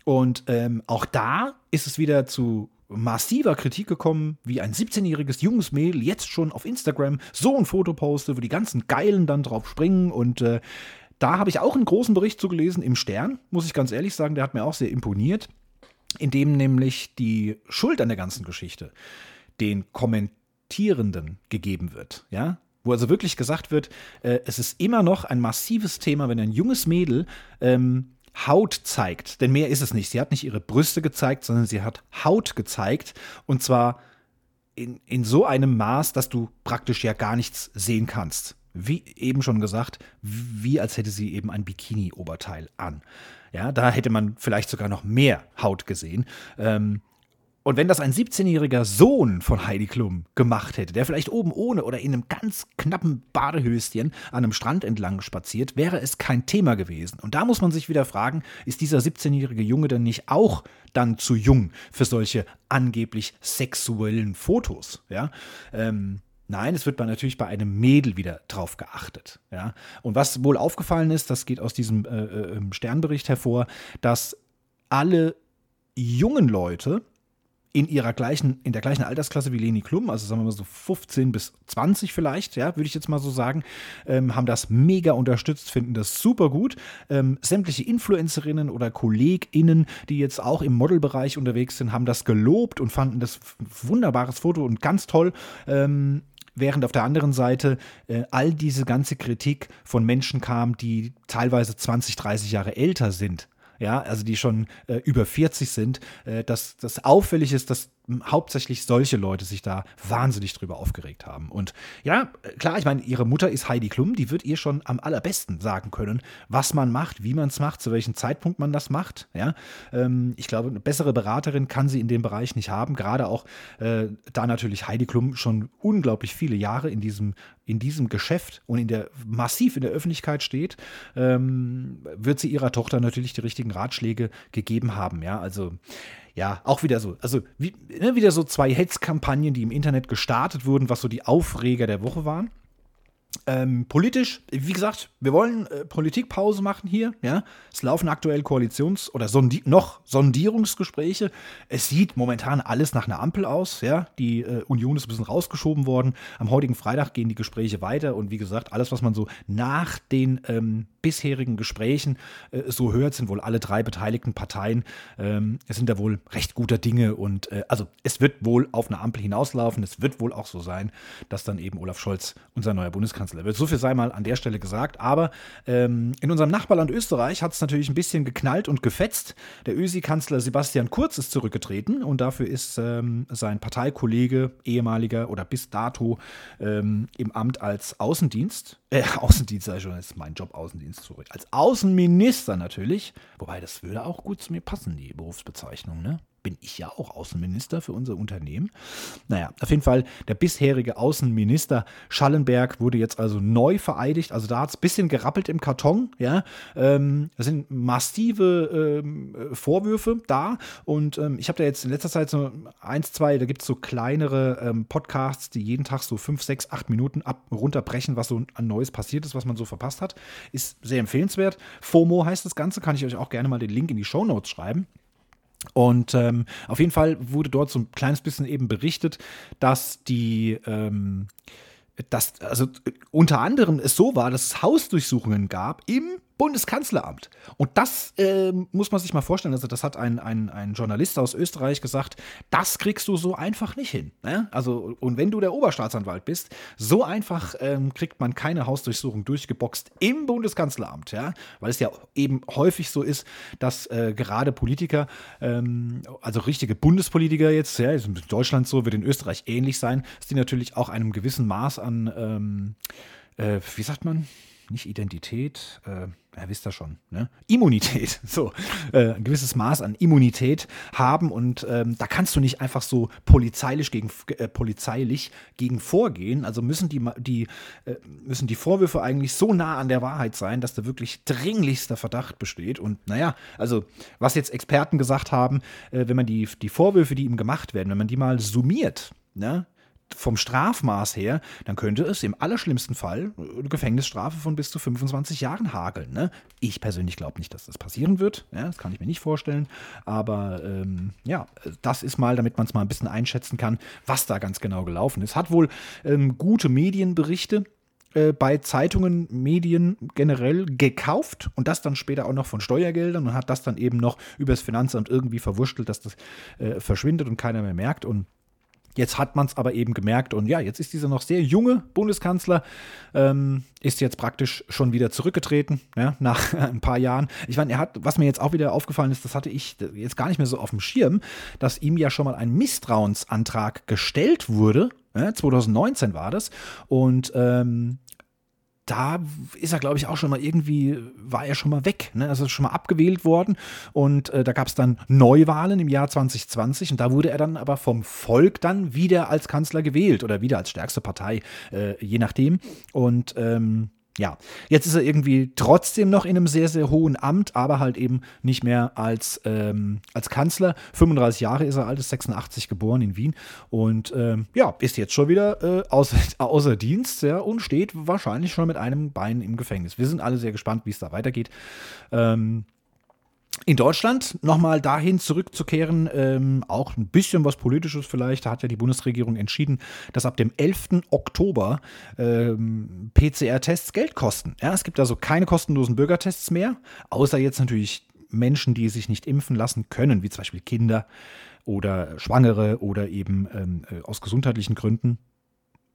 Und ähm, auch da ist es wieder zu massiver Kritik gekommen, wie ein 17-jähriges junges Mädel jetzt schon auf Instagram so ein Foto postet, wo die ganzen Geilen dann drauf springen und äh, da habe ich auch einen großen Bericht zu gelesen im Stern, muss ich ganz ehrlich sagen, der hat mir auch sehr imponiert, in dem nämlich die Schuld an der ganzen Geschichte den Kommentaren Pubertierenden gegeben wird, ja, wo also wirklich gesagt wird, äh, es ist immer noch ein massives Thema, wenn ein junges Mädel ähm, Haut zeigt, denn mehr ist es nicht. Sie hat nicht ihre Brüste gezeigt, sondern sie hat Haut gezeigt und zwar in, in so einem Maß, dass du praktisch ja gar nichts sehen kannst. Wie eben schon gesagt, wie als hätte sie eben ein Bikini-Oberteil an. Ja, da hätte man vielleicht sogar noch mehr Haut gesehen. Ähm, und wenn das ein 17-jähriger Sohn von Heidi Klum gemacht hätte, der vielleicht oben ohne oder in einem ganz knappen Badehöschen an einem Strand entlang spaziert, wäre es kein Thema gewesen. Und da muss man sich wieder fragen, ist dieser 17-jährige Junge denn nicht auch dann zu jung für solche angeblich sexuellen Fotos? Ja, ähm, Nein, es wird man natürlich bei einem Mädel wieder drauf geachtet. Ja? Und was wohl aufgefallen ist, das geht aus diesem äh, äh, Sternbericht hervor, dass alle jungen Leute, in ihrer gleichen, in der gleichen Altersklasse wie Leni Klum, also sagen wir mal so 15 bis 20 vielleicht, ja, würde ich jetzt mal so sagen, ähm, haben das mega unterstützt, finden das super gut. Ähm, sämtliche Influencerinnen oder KollegInnen, die jetzt auch im Modelbereich unterwegs sind, haben das gelobt und fanden das wunderbares Foto und ganz toll. Ähm, während auf der anderen Seite äh, all diese ganze Kritik von Menschen kam, die teilweise 20, 30 Jahre älter sind ja, also die schon äh, über 40 sind, äh, dass das auffällig ist, dass hauptsächlich solche Leute sich da wahnsinnig drüber aufgeregt haben. Und ja, klar, ich meine, ihre Mutter ist Heidi Klum, die wird ihr schon am allerbesten sagen können, was man macht, wie man es macht, zu welchem Zeitpunkt man das macht. Ja, ähm, ich glaube, eine bessere Beraterin kann sie in dem Bereich nicht haben, gerade auch äh, da natürlich Heidi Klum schon unglaublich viele Jahre in diesem in diesem Geschäft und in der massiv in der Öffentlichkeit steht, ähm, wird sie ihrer Tochter natürlich die richtigen Ratschläge gegeben haben. Ja, also ja, auch wieder so, also wie, ne, wieder so zwei Hetzkampagnen, die im Internet gestartet wurden, was so die Aufreger der Woche waren. Ähm, politisch, wie gesagt, wir wollen äh, Politikpause machen hier. Ja, es laufen aktuell Koalitions- oder Sondi noch Sondierungsgespräche. Es sieht momentan alles nach einer Ampel aus. Ja, die äh, Union ist ein bisschen rausgeschoben worden. Am heutigen Freitag gehen die Gespräche weiter und wie gesagt, alles, was man so nach den ähm, bisherigen Gesprächen äh, so hört, sind wohl alle drei beteiligten Parteien. Ähm, es sind da wohl recht guter Dinge und äh, also es wird wohl auf eine Ampel hinauslaufen. Es wird wohl auch so sein, dass dann eben Olaf Scholz unser neuer Bundeskanzler wird. So viel sei mal an der Stelle gesagt. Aber ähm, in unserem Nachbarland Österreich hat es natürlich ein bisschen geknallt und gefetzt. Der Ösi-Kanzler Sebastian Kurz ist zurückgetreten und dafür ist ähm, sein Parteikollege, ehemaliger oder bis dato ähm, im Amt als Außendienst, äh, <laughs> Außendienst sei schon, das ist mein Job, Außendienst zurück. Als Außenminister natürlich. Wobei, das würde auch gut zu mir passen, die Berufsbezeichnung, ne? Bin ich ja auch Außenminister für unser Unternehmen. Naja, auf jeden Fall, der bisherige Außenminister Schallenberg wurde jetzt also neu vereidigt. Also da hat es ein bisschen gerappelt im Karton. Ja, ähm, das sind massive ähm, Vorwürfe da. Und ähm, ich habe da jetzt in letzter Zeit so eins, zwei, da gibt es so kleinere ähm, Podcasts, die jeden Tag so fünf, sechs, acht Minuten ab runterbrechen, was so an Neues passiert ist, was man so verpasst hat. Ist sehr empfehlenswert. FOMO heißt das Ganze, kann ich euch auch gerne mal den Link in die Show Notes schreiben. Und ähm, auf jeden Fall wurde dort so ein kleines bisschen eben berichtet, dass die ähm, dass also unter anderem es so war, dass es Hausdurchsuchungen gab im Bundeskanzleramt. Und das äh, muss man sich mal vorstellen. Also, das hat ein, ein, ein Journalist aus Österreich gesagt, das kriegst du so einfach nicht hin. Ne? Also, und wenn du der Oberstaatsanwalt bist, so einfach ähm, kriegt man keine Hausdurchsuchung durchgeboxt im Bundeskanzleramt, ja, weil es ja eben häufig so ist, dass äh, gerade Politiker, ähm, also richtige Bundespolitiker jetzt, ja, ist in Deutschland so, wird in Österreich ähnlich sein, dass die natürlich auch einem gewissen Maß an, ähm, äh, wie sagt man, nicht Identität, äh, ja, wisst ihr schon, ne? Immunität, <laughs> so, äh, ein gewisses Maß an Immunität haben und ähm, da kannst du nicht einfach so polizeilich gegen, äh, polizeilich gegen vorgehen. Also müssen die, die, äh, müssen die Vorwürfe eigentlich so nah an der Wahrheit sein, dass da wirklich dringlichster Verdacht besteht. Und naja, also was jetzt Experten gesagt haben, äh, wenn man die, die Vorwürfe, die ihm gemacht werden, wenn man die mal summiert, ne? Vom Strafmaß her, dann könnte es im allerschlimmsten Fall eine Gefängnisstrafe von bis zu 25 Jahren hageln. Ne? Ich persönlich glaube nicht, dass das passieren wird. Ja, das kann ich mir nicht vorstellen. Aber ähm, ja, das ist mal, damit man es mal ein bisschen einschätzen kann, was da ganz genau gelaufen ist. Hat wohl ähm, gute Medienberichte äh, bei Zeitungen, Medien generell gekauft und das dann später auch noch von Steuergeldern und hat das dann eben noch übers Finanzamt irgendwie verwurschtelt, dass das äh, verschwindet und keiner mehr merkt. Und Jetzt hat man es aber eben gemerkt und ja, jetzt ist dieser noch sehr junge Bundeskanzler, ähm, ist jetzt praktisch schon wieder zurückgetreten, ja, <laughs> nach ein paar Jahren. Ich meine, er hat, was mir jetzt auch wieder aufgefallen ist, das hatte ich jetzt gar nicht mehr so auf dem Schirm, dass ihm ja schon mal ein Misstrauensantrag gestellt wurde. Ja, 2019 war das. Und ähm, da ist er, glaube ich, auch schon mal irgendwie, war er schon mal weg. Ne? Also schon mal abgewählt worden. Und äh, da gab es dann Neuwahlen im Jahr 2020. Und da wurde er dann aber vom Volk dann wieder als Kanzler gewählt oder wieder als stärkste Partei, äh, je nachdem. Und ähm, ja, jetzt ist er irgendwie trotzdem noch in einem sehr, sehr hohen Amt, aber halt eben nicht mehr als, ähm, als Kanzler. 35 Jahre ist er alt, ist 86 geboren in Wien und ähm, ja, ist jetzt schon wieder äh, außer, <laughs> außer Dienst ja, und steht wahrscheinlich schon mit einem Bein im Gefängnis. Wir sind alle sehr gespannt, wie es da weitergeht. Ähm, in Deutschland nochmal dahin zurückzukehren, ähm, auch ein bisschen was Politisches vielleicht. Da hat ja die Bundesregierung entschieden, dass ab dem 11. Oktober ähm, PCR-Tests Geld kosten. Ja, es gibt also keine kostenlosen Bürgertests mehr, außer jetzt natürlich Menschen, die sich nicht impfen lassen können, wie zum Beispiel Kinder oder Schwangere oder eben ähm, äh, aus gesundheitlichen Gründen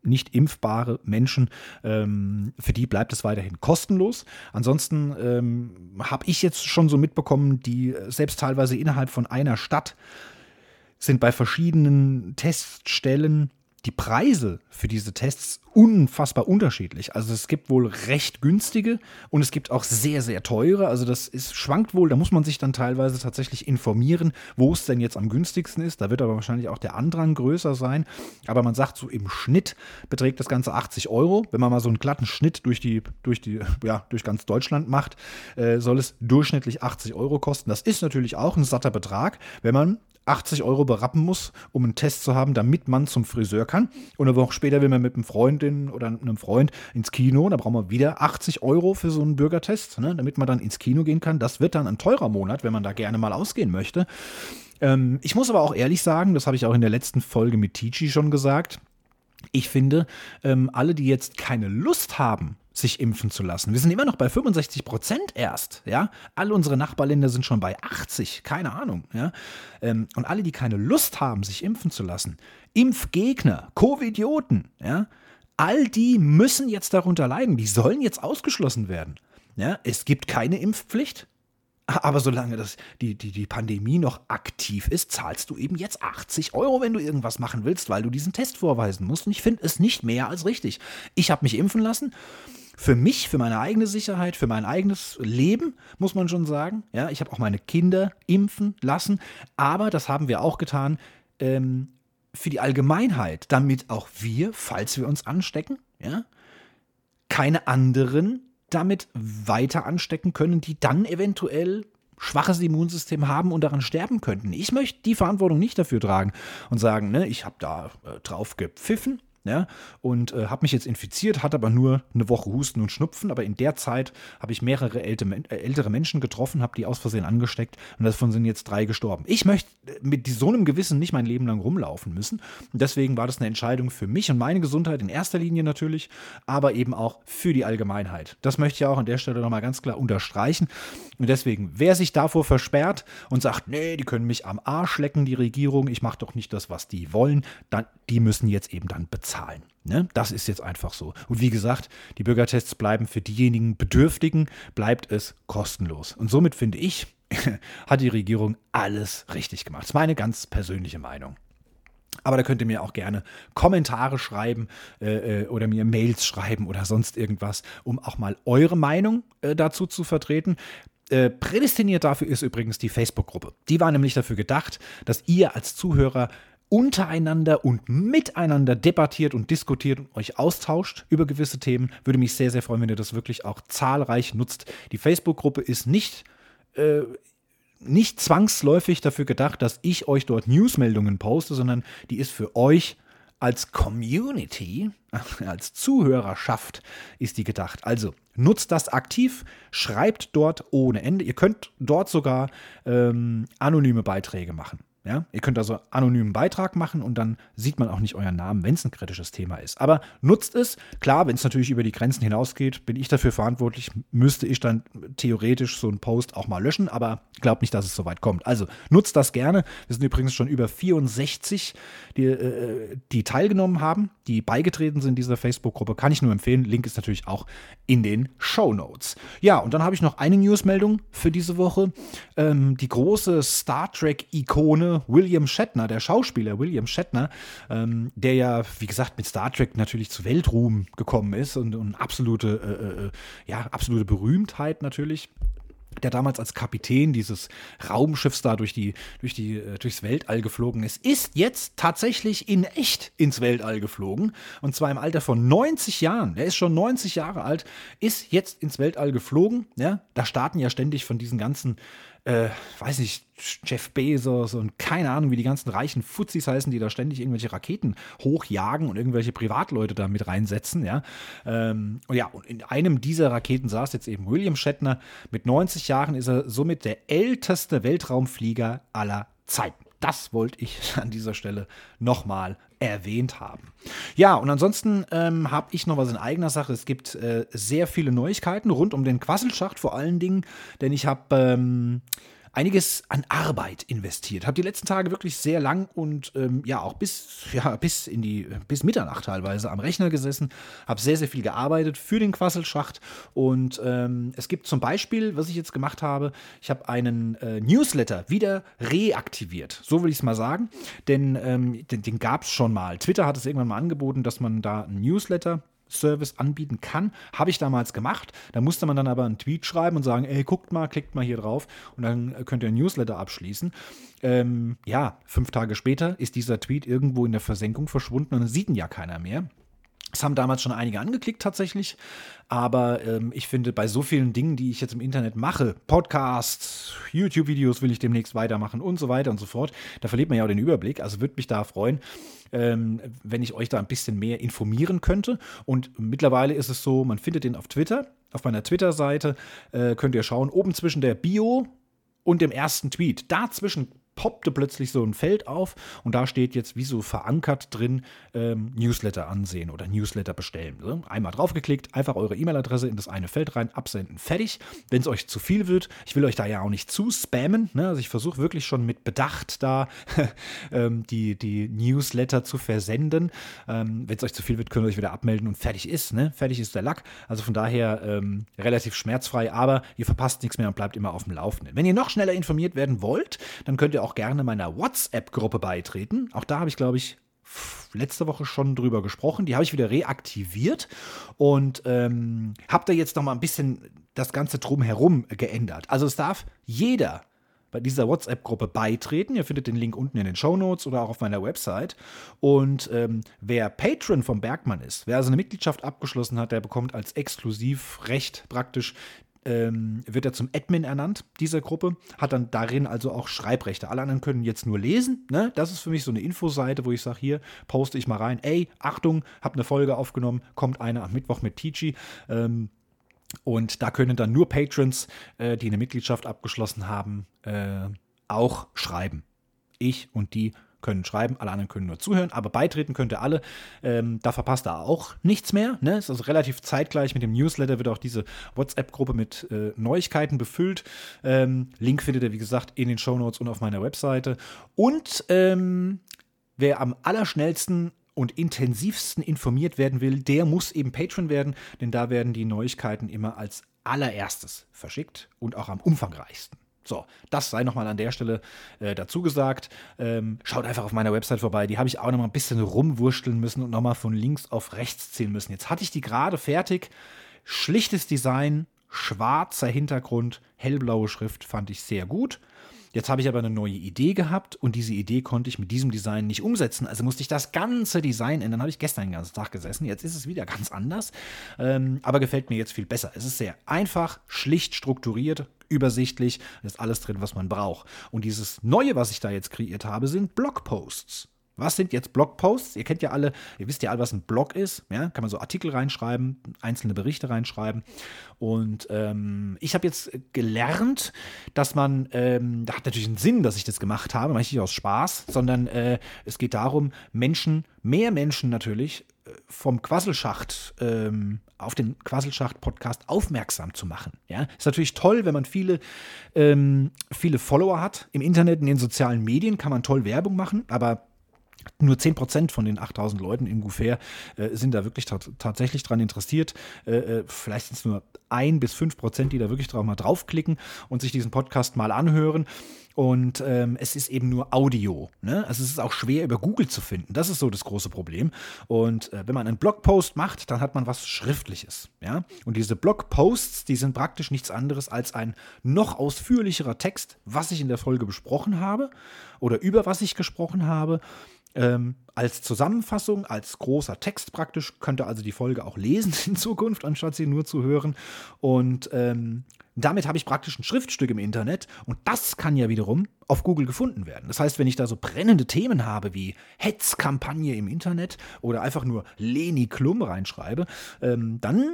nicht impfbare Menschen, ähm, für die bleibt es weiterhin kostenlos. Ansonsten ähm, habe ich jetzt schon so mitbekommen, die äh, selbst teilweise innerhalb von einer Stadt sind bei verschiedenen Teststellen die Preise für diese Tests unfassbar unterschiedlich. Also es gibt wohl recht günstige und es gibt auch sehr, sehr teure. Also das ist, schwankt wohl, da muss man sich dann teilweise tatsächlich informieren, wo es denn jetzt am günstigsten ist. Da wird aber wahrscheinlich auch der Andrang größer sein. Aber man sagt so, im Schnitt beträgt das Ganze 80 Euro. Wenn man mal so einen glatten Schnitt durch die, durch die, ja, durch ganz Deutschland macht, äh, soll es durchschnittlich 80 Euro kosten. Das ist natürlich auch ein satter Betrag, wenn man 80 Euro berappen muss, um einen Test zu haben, damit man zum Friseur kann. Und eine Woche später will man mit einem Freundin oder einem Freund ins Kino. Da brauchen wir wieder 80 Euro für so einen Bürgertest, ne, damit man dann ins Kino gehen kann. Das wird dann ein teurer Monat, wenn man da gerne mal ausgehen möchte. Ähm, ich muss aber auch ehrlich sagen, das habe ich auch in der letzten Folge mit Tici schon gesagt. Ich finde, ähm, alle, die jetzt keine Lust haben, sich impfen zu lassen. Wir sind immer noch bei 65 Prozent erst, ja. Alle unsere Nachbarländer sind schon bei 80, keine Ahnung, ja. Ähm, und alle, die keine Lust haben, sich impfen zu lassen, Impfgegner, Covidioten, ja, all die müssen jetzt darunter leiden. Die sollen jetzt ausgeschlossen werden. Ja, es gibt keine Impfpflicht. Aber solange das, die, die, die Pandemie noch aktiv ist, zahlst du eben jetzt 80 Euro, wenn du irgendwas machen willst, weil du diesen Test vorweisen musst. Und ich finde es nicht mehr als richtig. Ich habe mich impfen lassen für mich, für meine eigene Sicherheit, für mein eigenes Leben, muss man schon sagen. Ja, ich habe auch meine Kinder impfen lassen, aber das haben wir auch getan ähm, für die Allgemeinheit, damit auch wir, falls wir uns anstecken, ja, keine anderen damit weiter anstecken können, die dann eventuell schwaches Immunsystem haben und daran sterben könnten. Ich möchte die Verantwortung nicht dafür tragen und sagen, ne, ich habe da äh, drauf gepfiffen ja, und äh, habe mich jetzt infiziert, hatte aber nur eine Woche Husten und Schnupfen. Aber in der Zeit habe ich mehrere ältere, äh, ältere Menschen getroffen, habe die aus Versehen angesteckt und davon sind jetzt drei gestorben. Ich möchte äh, mit so einem Gewissen nicht mein Leben lang rumlaufen müssen. Und deswegen war das eine Entscheidung für mich und meine Gesundheit in erster Linie natürlich, aber eben auch für die Allgemeinheit. Das möchte ich auch an der Stelle nochmal ganz klar unterstreichen. Und deswegen, wer sich davor versperrt und sagt, nee, die können mich am Arsch lecken, die Regierung, ich mache doch nicht das, was die wollen, dann, die müssen jetzt eben dann bezahlen zahlen. Ne? Das ist jetzt einfach so. Und wie gesagt, die Bürgertests bleiben für diejenigen Bedürftigen, bleibt es kostenlos. Und somit finde ich, <laughs> hat die Regierung alles richtig gemacht. Das ist meine ganz persönliche Meinung. Aber da könnt ihr mir auch gerne Kommentare schreiben äh, äh, oder mir Mails schreiben oder sonst irgendwas, um auch mal eure Meinung äh, dazu zu vertreten. Äh, prädestiniert dafür ist übrigens die Facebook-Gruppe. Die war nämlich dafür gedacht, dass ihr als Zuhörer untereinander und miteinander debattiert und diskutiert und euch austauscht über gewisse Themen. Würde mich sehr, sehr freuen, wenn ihr das wirklich auch zahlreich nutzt. Die Facebook-Gruppe ist nicht, äh, nicht zwangsläufig dafür gedacht, dass ich euch dort Newsmeldungen poste, sondern die ist für euch als Community, <laughs> als Zuhörerschaft ist die gedacht. Also nutzt das aktiv, schreibt dort ohne Ende. Ihr könnt dort sogar ähm, anonyme Beiträge machen. Ja, ihr könnt also anonymen Beitrag machen und dann sieht man auch nicht euren Namen, wenn es ein kritisches Thema ist. Aber nutzt es. Klar, wenn es natürlich über die Grenzen hinausgeht, bin ich dafür verantwortlich, müsste ich dann theoretisch so einen Post auch mal löschen, aber glaubt nicht, dass es so weit kommt. Also nutzt das gerne. Wir sind übrigens schon über 64, die, äh, die teilgenommen haben, die beigetreten sind dieser Facebook-Gruppe. Kann ich nur empfehlen. Link ist natürlich auch in den Show Notes. Ja, und dann habe ich noch eine Newsmeldung für diese Woche. Ähm, die große Star Trek-Ikone William Shatner, der Schauspieler William Shatner, ähm, der ja, wie gesagt, mit Star Trek natürlich zu Weltruhm gekommen ist und, und absolute, äh, äh, ja, absolute Berühmtheit natürlich der damals als Kapitän dieses Raumschiffs da durch die, durch die, äh, durchs Weltall geflogen ist, ist jetzt tatsächlich in echt ins Weltall geflogen. Und zwar im Alter von 90 Jahren. Er ist schon 90 Jahre alt, ist jetzt ins Weltall geflogen. Ja, da starten ja ständig von diesen ganzen äh, weiß nicht, Jeff Bezos und keine Ahnung, wie die ganzen reichen Fuzis heißen, die da ständig irgendwelche Raketen hochjagen und irgendwelche Privatleute da mit reinsetzen, ja. Ähm, und ja, und in einem dieser Raketen saß jetzt eben William Shatner. Mit 90 Jahren ist er somit der älteste Weltraumflieger aller Zeiten. Das wollte ich <laughs> an dieser Stelle nochmal erwähnt haben. Ja, und ansonsten ähm, habe ich noch was in eigener Sache. Es gibt äh, sehr viele Neuigkeiten rund um den Quasselschacht vor allen Dingen, denn ich habe ähm, einiges an Arbeit investiert. Habe die letzten Tage wirklich sehr lang und ähm, ja auch bis ja bis in die bis Mitternacht teilweise am Rechner gesessen, habe sehr sehr viel gearbeitet für den Quasselschacht und ähm, es gibt zum Beispiel, was ich jetzt gemacht habe, ich habe einen äh, Newsletter wieder reaktiviert, so will ich es mal sagen, denn ähm, den, den gab es schon mal. Twitter hat es irgendwann mal angeboten, dass man da einen Newsletter Service anbieten kann. Habe ich damals gemacht. Da musste man dann aber einen Tweet schreiben und sagen, ey, guckt mal, klickt mal hier drauf und dann könnt ihr ein Newsletter abschließen. Ähm, ja, fünf Tage später ist dieser Tweet irgendwo in der Versenkung verschwunden und dann sieht ihn ja keiner mehr. Das haben damals schon einige angeklickt tatsächlich, aber ähm, ich finde, bei so vielen Dingen, die ich jetzt im Internet mache, Podcasts, YouTube-Videos will ich demnächst weitermachen und so weiter und so fort, da verliert man ja auch den Überblick. Also würde mich da freuen, ähm, wenn ich euch da ein bisschen mehr informieren könnte. Und mittlerweile ist es so, man findet den auf Twitter. Auf meiner Twitter-Seite äh, könnt ihr schauen, oben zwischen der Bio und dem ersten Tweet. Dazwischen poppte plötzlich so ein Feld auf und da steht jetzt wie so verankert drin ähm, Newsletter ansehen oder Newsletter bestellen. So, einmal draufgeklickt, einfach eure E-Mail-Adresse in das eine Feld rein, absenden, fertig. Wenn es euch zu viel wird, ich will euch da ja auch nicht zu spammen, ne? also ich versuche wirklich schon mit Bedacht da <laughs> ähm, die, die Newsletter zu versenden. Ähm, Wenn es euch zu viel wird, könnt ihr euch wieder abmelden und fertig ist. Ne? Fertig ist der Lack. Also von daher ähm, relativ schmerzfrei, aber ihr verpasst nichts mehr und bleibt immer auf dem Laufenden. Wenn ihr noch schneller informiert werden wollt, dann könnt ihr auch gerne meiner WhatsApp-Gruppe beitreten. Auch da habe ich, glaube ich, letzte Woche schon drüber gesprochen. Die habe ich wieder reaktiviert und ähm, habe da jetzt noch mal ein bisschen das Ganze drumherum geändert. Also es darf jeder bei dieser WhatsApp-Gruppe beitreten. Ihr findet den Link unten in den Show Notes oder auch auf meiner Website. Und ähm, wer Patron vom Bergmann ist, wer also eine Mitgliedschaft abgeschlossen hat, der bekommt als Exklusivrecht praktisch ähm, wird er zum Admin ernannt, dieser Gruppe, hat dann darin also auch Schreibrechte. Alle anderen können jetzt nur lesen. Ne? Das ist für mich so eine Infoseite, wo ich sage, hier poste ich mal rein, ey, Achtung, hab eine Folge aufgenommen, kommt eine am Mittwoch mit Tici. Ähm, und da können dann nur Patrons, äh, die eine Mitgliedschaft abgeschlossen haben, äh, auch schreiben. Ich und die können schreiben, alle anderen können nur zuhören, aber beitreten könnt ihr alle. Ähm, da verpasst ihr auch nichts mehr. Ne? Ist also relativ zeitgleich mit dem Newsletter wird auch diese WhatsApp-Gruppe mit äh, Neuigkeiten befüllt. Ähm, Link findet ihr, wie gesagt, in den Show Notes und auf meiner Webseite. Und ähm, wer am allerschnellsten und intensivsten informiert werden will, der muss eben Patron werden, denn da werden die Neuigkeiten immer als allererstes verschickt und auch am umfangreichsten. So, das sei nochmal an der Stelle äh, dazu gesagt. Ähm, schaut einfach auf meiner Website vorbei. Die habe ich auch nochmal ein bisschen rumwurschteln müssen und nochmal von links auf rechts ziehen müssen. Jetzt hatte ich die gerade fertig. Schlichtes Design, schwarzer Hintergrund, hellblaue Schrift fand ich sehr gut. Jetzt habe ich aber eine neue Idee gehabt und diese Idee konnte ich mit diesem Design nicht umsetzen. Also musste ich das ganze Design ändern. Habe ich gestern den ganzen Tag gesessen. Jetzt ist es wieder ganz anders, ähm, aber gefällt mir jetzt viel besser. Es ist sehr einfach, schlicht strukturiert, übersichtlich. Ist alles drin, was man braucht. Und dieses Neue, was ich da jetzt kreiert habe, sind Blogposts. Was sind jetzt Blogposts? Ihr kennt ja alle, ihr wisst ja alle, was ein Blog ist. Ja? Kann man so Artikel reinschreiben, einzelne Berichte reinschreiben. Und ähm, ich habe jetzt gelernt, dass man, ähm, da hat natürlich einen Sinn, dass ich das gemacht habe, mache ich nicht aus Spaß, sondern äh, es geht darum, Menschen, mehr Menschen natürlich, äh, vom Quasselschacht ähm, auf den Quasselschacht-Podcast aufmerksam zu machen. Ja? Ist natürlich toll, wenn man viele, ähm, viele Follower hat. Im Internet, in den sozialen Medien kann man toll Werbung machen, aber nur 10% von den 8000 Leuten in Goufair äh, sind da wirklich tatsächlich dran interessiert. Äh, äh vielleicht sind es nur 1 bis 5%, die da wirklich drauf mal draufklicken und sich diesen Podcast mal anhören. Und ähm, es ist eben nur Audio. Ne? Also es ist auch schwer über Google zu finden. Das ist so das große Problem. Und äh, wenn man einen Blogpost macht, dann hat man was Schriftliches. Ja? Und diese Blogposts, die sind praktisch nichts anderes als ein noch ausführlicherer Text, was ich in der Folge besprochen habe oder über was ich gesprochen habe. Ähm, als Zusammenfassung, als großer Text praktisch, könnt ihr also die Folge auch lesen <laughs> in Zukunft, anstatt sie nur zu hören. Und ähm, damit habe ich praktisch ein Schriftstück im Internet und das kann ja wiederum auf Google gefunden werden. Das heißt, wenn ich da so brennende Themen habe wie Hetzkampagne im Internet oder einfach nur Leni Klum reinschreibe, ähm, dann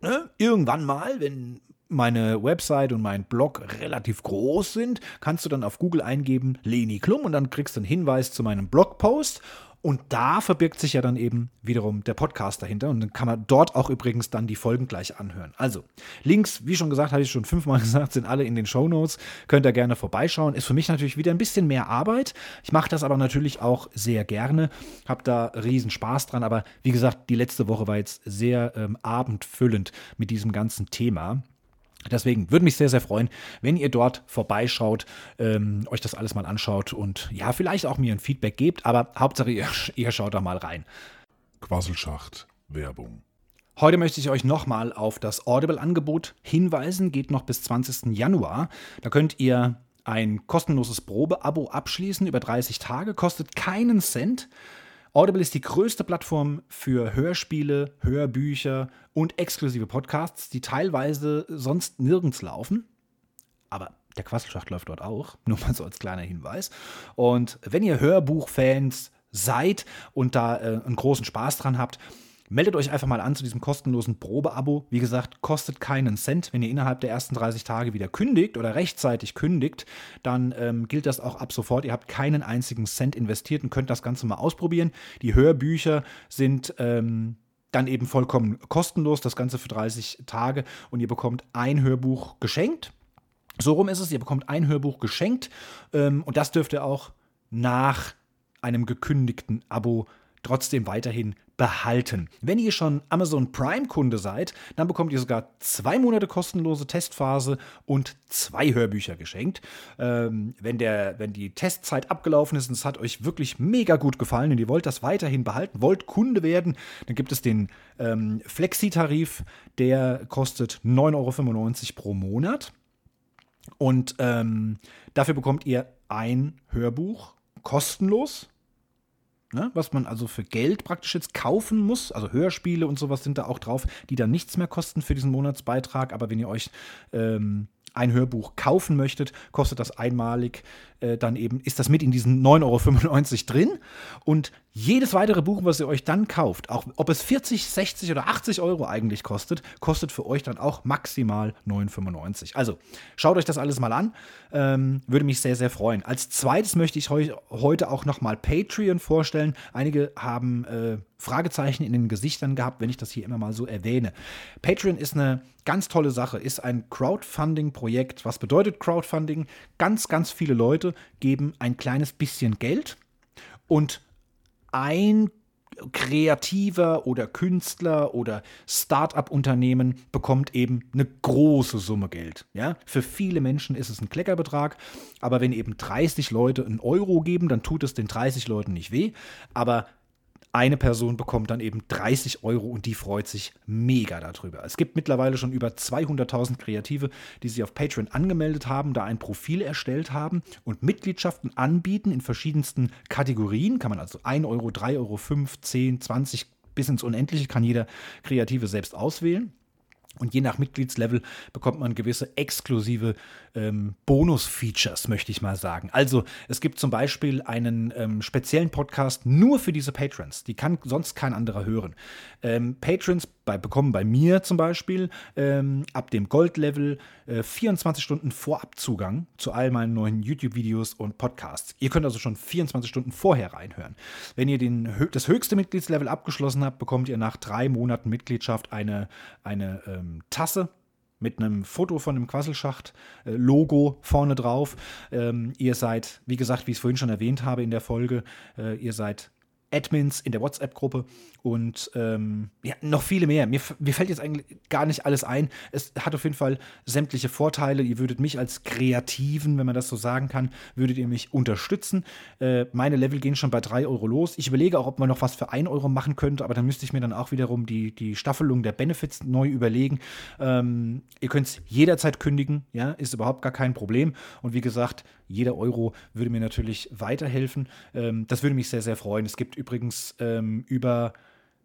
ne, irgendwann mal, wenn meine Website und mein Blog relativ groß sind, kannst du dann auf Google eingeben Leni Klum und dann kriegst du einen Hinweis zu meinem Blogpost. Und da verbirgt sich ja dann eben wiederum der Podcast dahinter. Und dann kann man dort auch übrigens dann die Folgen gleich anhören. Also, Links, wie schon gesagt, habe ich schon fünfmal <laughs> gesagt, sind alle in den Show Notes. Könnt ihr gerne vorbeischauen. Ist für mich natürlich wieder ein bisschen mehr Arbeit. Ich mache das aber natürlich auch sehr gerne. Habe da riesen Spaß dran. Aber wie gesagt, die letzte Woche war jetzt sehr ähm, abendfüllend mit diesem ganzen Thema. Deswegen würde mich sehr, sehr freuen, wenn ihr dort vorbeischaut, ähm, euch das alles mal anschaut und ja, vielleicht auch mir ein Feedback gebt, aber Hauptsache ihr, <laughs> ihr schaut da mal rein. Quasselschacht Werbung. Heute möchte ich euch nochmal auf das Audible-Angebot hinweisen, geht noch bis 20. Januar. Da könnt ihr ein kostenloses Probeabo abschließen über 30 Tage, kostet keinen Cent. Audible ist die größte Plattform für Hörspiele, Hörbücher und exklusive Podcasts, die teilweise sonst nirgends laufen. Aber der Quasselschacht läuft dort auch, <laughs> nur mal so als kleiner Hinweis. Und wenn ihr Hörbuchfans seid und da äh, einen großen Spaß dran habt, Meldet euch einfach mal an zu diesem kostenlosen Probeabo. Wie gesagt, kostet keinen Cent. Wenn ihr innerhalb der ersten 30 Tage wieder kündigt oder rechtzeitig kündigt, dann ähm, gilt das auch ab sofort. Ihr habt keinen einzigen Cent investiert und könnt das Ganze mal ausprobieren. Die Hörbücher sind ähm, dann eben vollkommen kostenlos, das Ganze für 30 Tage und ihr bekommt ein Hörbuch geschenkt. So rum ist es, ihr bekommt ein Hörbuch geschenkt ähm, und das dürft ihr auch nach einem gekündigten Abo trotzdem weiterhin behalten. Wenn ihr schon Amazon Prime-Kunde seid, dann bekommt ihr sogar zwei Monate kostenlose Testphase und zwei Hörbücher geschenkt. Ähm, wenn, der, wenn die Testzeit abgelaufen ist und es hat euch wirklich mega gut gefallen und ihr wollt das weiterhin behalten, wollt Kunde werden, dann gibt es den ähm, Flexi-Tarif, der kostet 9,95 Euro pro Monat. Und ähm, dafür bekommt ihr ein Hörbuch kostenlos Ne? Was man also für Geld praktisch jetzt kaufen muss. Also Hörspiele und sowas sind da auch drauf, die dann nichts mehr kosten für diesen Monatsbeitrag. Aber wenn ihr euch ähm, ein Hörbuch kaufen möchtet, kostet das einmalig äh, dann eben, ist das mit in diesen 9,95 Euro drin. Und jedes weitere Buch, was ihr euch dann kauft, auch ob es 40, 60 oder 80 Euro eigentlich kostet, kostet für euch dann auch maximal 9,95. Also schaut euch das alles mal an. Ähm, würde mich sehr, sehr freuen. Als zweites möchte ich euch heute auch nochmal Patreon vorstellen. Einige haben äh, Fragezeichen in den Gesichtern gehabt, wenn ich das hier immer mal so erwähne. Patreon ist eine ganz tolle Sache, ist ein Crowdfunding-Projekt. Was bedeutet Crowdfunding? Ganz, ganz viele Leute geben ein kleines bisschen Geld und ein Kreativer oder Künstler oder Start-up-Unternehmen bekommt eben eine große Summe Geld. Ja? Für viele Menschen ist es ein Kleckerbetrag, aber wenn eben 30 Leute einen Euro geben, dann tut es den 30 Leuten nicht weh. Aber eine Person bekommt dann eben 30 Euro und die freut sich mega darüber. Es gibt mittlerweile schon über 200.000 Kreative, die sich auf Patreon angemeldet haben, da ein Profil erstellt haben und Mitgliedschaften anbieten in verschiedensten Kategorien. Kann man also 1 Euro, 3 Euro, 5, 10, 20 bis ins Unendliche kann jeder Kreative selbst auswählen. Und je nach Mitgliedslevel bekommt man gewisse exklusive ähm, Bonus-Features, möchte ich mal sagen. Also es gibt zum Beispiel einen ähm, speziellen Podcast nur für diese Patrons. Die kann sonst kein anderer hören. Ähm, Patrons bei, bekommen bei mir zum Beispiel ähm, ab dem Gold-Level äh, 24 Stunden Vorabzugang zu all meinen neuen YouTube-Videos und Podcasts. Ihr könnt also schon 24 Stunden vorher reinhören. Wenn ihr den, das höchste Mitgliedslevel abgeschlossen habt, bekommt ihr nach drei Monaten Mitgliedschaft eine, eine ähm, Tasse mit einem Foto von einem Quasselschacht-Logo vorne drauf. Ähm, ihr seid, wie gesagt, wie ich es vorhin schon erwähnt habe in der Folge, äh, ihr seid Admins in der WhatsApp-Gruppe und ähm, ja, noch viele mehr. Mir, mir fällt jetzt eigentlich gar nicht alles ein. Es hat auf jeden Fall sämtliche Vorteile. Ihr würdet mich als Kreativen, wenn man das so sagen kann, würdet ihr mich unterstützen. Äh, meine Level gehen schon bei 3 Euro los. Ich überlege auch, ob man noch was für 1 Euro machen könnte, aber dann müsste ich mir dann auch wiederum die, die Staffelung der Benefits neu überlegen. Ähm, ihr könnt es jederzeit kündigen, ja, ist überhaupt gar kein Problem. Und wie gesagt, jeder Euro würde mir natürlich weiterhelfen. Ähm, das würde mich sehr, sehr freuen. Es gibt übrigens ähm, über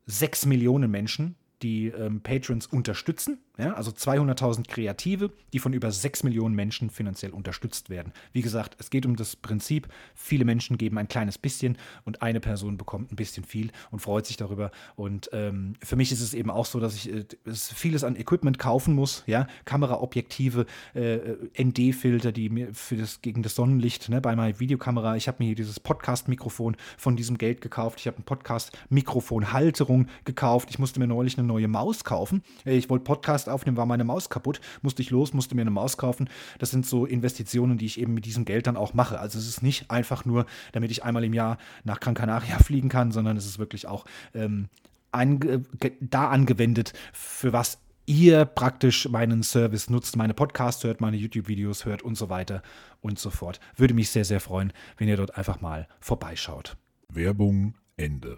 sechs Millionen Menschen, die ähm, Patrons unterstützen. Ja, also 200.000 Kreative, die von über 6 Millionen Menschen finanziell unterstützt werden. Wie gesagt, es geht um das Prinzip, viele Menschen geben ein kleines bisschen und eine Person bekommt ein bisschen viel und freut sich darüber. Und ähm, für mich ist es eben auch so, dass ich äh, vieles an Equipment kaufen muss, ja, Kameraobjektive, äh, äh ND-Filter, die mir für das gegen das Sonnenlicht ne, bei meiner Videokamera, ich habe mir hier dieses Podcast-Mikrofon von diesem Geld gekauft, ich habe eine Podcast-Mikrofon-Halterung gekauft, ich musste mir neulich eine neue Maus kaufen. Ich wollte Podcast aufnehmen, war meine Maus kaputt, musste ich los, musste mir eine Maus kaufen. Das sind so Investitionen, die ich eben mit diesem Geld dann auch mache. Also es ist nicht einfach nur, damit ich einmal im Jahr nach Gran Canaria <laughs> fliegen kann, sondern es ist wirklich auch ähm, ange da angewendet, für was ihr praktisch meinen Service nutzt, meine Podcasts hört, meine YouTube-Videos hört und so weiter und so fort. Würde mich sehr, sehr freuen, wenn ihr dort einfach mal vorbeischaut. Werbung Ende.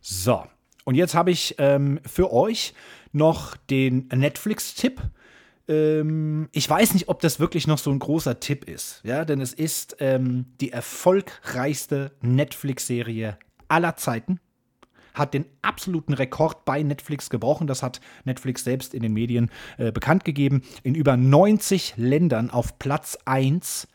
So, und jetzt habe ich ähm, für euch noch den Netflix-Tipp. Ähm, ich weiß nicht, ob das wirklich noch so ein großer Tipp ist, ja, denn es ist ähm, die erfolgreichste Netflix-Serie aller Zeiten. Hat den absoluten Rekord bei Netflix gebrochen. Das hat Netflix selbst in den Medien äh, bekannt gegeben. In über 90 Ländern auf Platz 1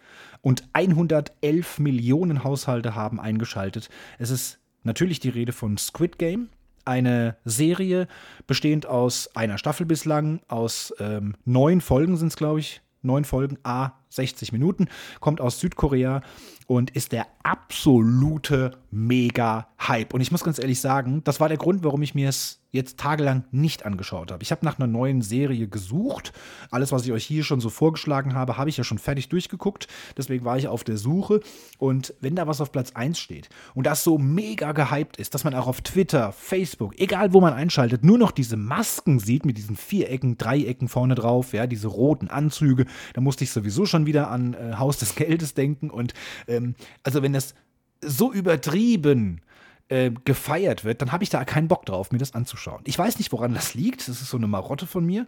und 111 Millionen Haushalte haben eingeschaltet. Es ist natürlich die Rede von Squid Game eine Serie bestehend aus einer Staffel bislang, aus ähm, neun Folgen sind es, glaube ich. Neun Folgen, a 60 Minuten, kommt aus Südkorea und ist der absolute Mega-Hype. Und ich muss ganz ehrlich sagen, das war der Grund, warum ich mir es jetzt tagelang nicht angeschaut habe. Ich habe nach einer neuen Serie gesucht. Alles, was ich euch hier schon so vorgeschlagen habe, habe ich ja schon fertig durchgeguckt. Deswegen war ich auf der Suche. Und wenn da was auf Platz 1 steht und das so mega gehypt ist, dass man auch auf Twitter, Facebook, egal wo man einschaltet, nur noch diese Masken sieht mit diesen Vierecken, Dreiecken vorne drauf, ja, diese roten Anzüge, da musste ich sowieso schon wieder an äh, Haus des Geldes denken. Und ähm, also wenn das so übertrieben äh, gefeiert wird, dann habe ich da keinen Bock drauf, mir das anzuschauen. Ich weiß nicht, woran das liegt. Das ist so eine Marotte von mir.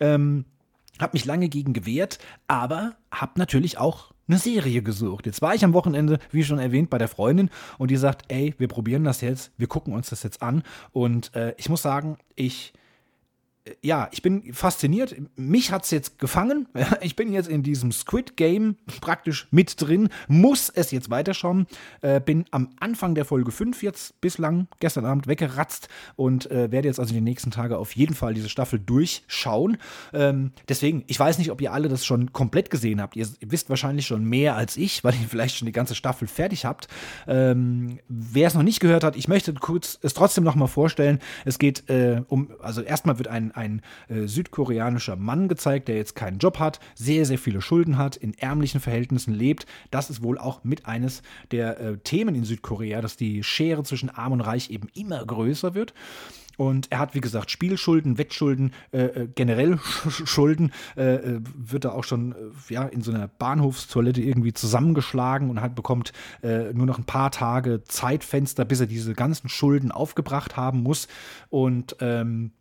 Ähm, habe mich lange gegen gewehrt, aber habe natürlich auch eine Serie gesucht. Jetzt war ich am Wochenende, wie schon erwähnt, bei der Freundin und die sagt, ey, wir probieren das jetzt, wir gucken uns das jetzt an. Und äh, ich muss sagen, ich ja, ich bin fasziniert. Mich hat es jetzt gefangen. <laughs> Ich bin jetzt in diesem Squid Game praktisch mit drin, muss es jetzt weiterschauen. Äh, bin am Anfang der Folge 5 jetzt bislang, gestern Abend weggeratzt und äh, werde jetzt also die nächsten Tage auf jeden Fall diese Staffel durchschauen. Ähm, deswegen, ich weiß nicht, ob ihr alle das schon komplett gesehen habt. Ihr, ihr, wisst wahrscheinlich schon mehr als ich, weil ihr vielleicht schon die ganze Staffel fertig habt. Ähm, Wer es noch nicht gehört hat, ich möchte kurz es trotzdem nochmal vorstellen. Es geht äh, um, also erstmal wird ein ein, äh, südkoreanischer Mann gezeigt, der jetzt keinen Job hat, sehr, sehr viele Schulden hat, in ärmlichen Verhältnissen lebt. Das ist wohl auch mit eines der äh, Themen in Südkorea, dass die Schere zwischen Arm und Reich eben immer größer wird. Und er hat, wie gesagt, Spielschulden, Wettschulden, äh, äh generell <laughs> Schulden, äh, äh, wird er auch schon äh, ja, in so einer Bahnhofstoilette irgendwie zusammengeschlagen und hat, bekommt äh, nur noch ein paar Tage Zeitfenster, bis er diese ganzen Schulden aufgebracht haben muss. Und ähm,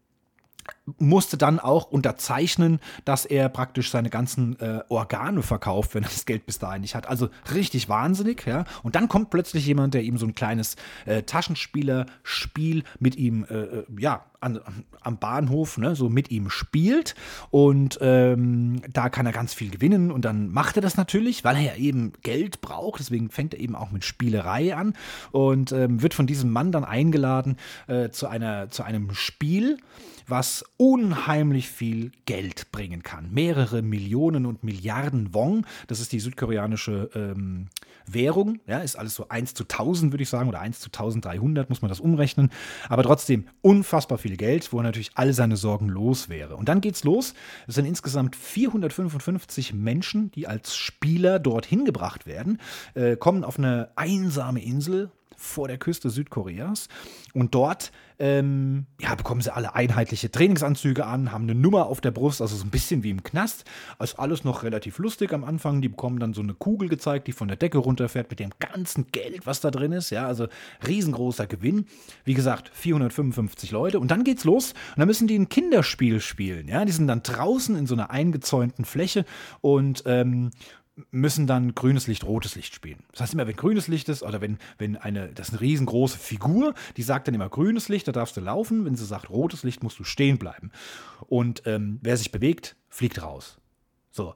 musste dann auch unterzeichnen, dass er praktisch seine ganzen äh, Organe verkauft, wenn er das Geld bis dahin nicht hat. Also richtig wahnsinnig, ja. Und dann kommt plötzlich jemand, der ihm so ein kleines äh, Taschenspielerspiel mit ihm, äh, äh ja, an, am Bahnhof, ne, so mit ihm spielt. Und ähm, da kann er ganz viel gewinnen. Und dann macht er das natürlich, weil er ja eben Geld braucht. Deswegen fängt er eben auch mit Spielerei an und ähm, wird von diesem Mann dann eingeladen äh, zu, einer, zu einem Spiel was unheimlich viel Geld bringen kann. Mehrere Millionen und Milliarden Wong, das ist die südkoreanische ähm, Währung, ja, ist alles so 1 zu 1000, würde ich sagen, oder 1 zu 1300 muss man das umrechnen. Aber trotzdem unfassbar viel Geld, wo er natürlich all seine Sorgen los wäre. Und dann geht's los. Es sind insgesamt 455 Menschen, die als Spieler dorthin gebracht werden, äh, kommen auf eine einsame Insel vor der Küste Südkoreas. Und dort ähm, ja, bekommen sie alle einheitliche Trainingsanzüge an, haben eine Nummer auf der Brust, also so ein bisschen wie im Knast. Also alles noch relativ lustig am Anfang. Die bekommen dann so eine Kugel gezeigt, die von der Decke runterfährt mit dem ganzen Geld, was da drin ist. Ja, also riesengroßer Gewinn. Wie gesagt, 455 Leute. Und dann geht's los. Und dann müssen die ein Kinderspiel spielen. Ja, die sind dann draußen in so einer eingezäunten Fläche und ähm, müssen dann grünes Licht, rotes Licht spielen. Das heißt immer, wenn grünes Licht ist oder wenn, wenn eine, das ist eine riesengroße Figur, die sagt dann immer grünes Licht, da darfst du laufen. Wenn sie sagt rotes Licht, musst du stehen bleiben. Und ähm, wer sich bewegt, fliegt raus. So.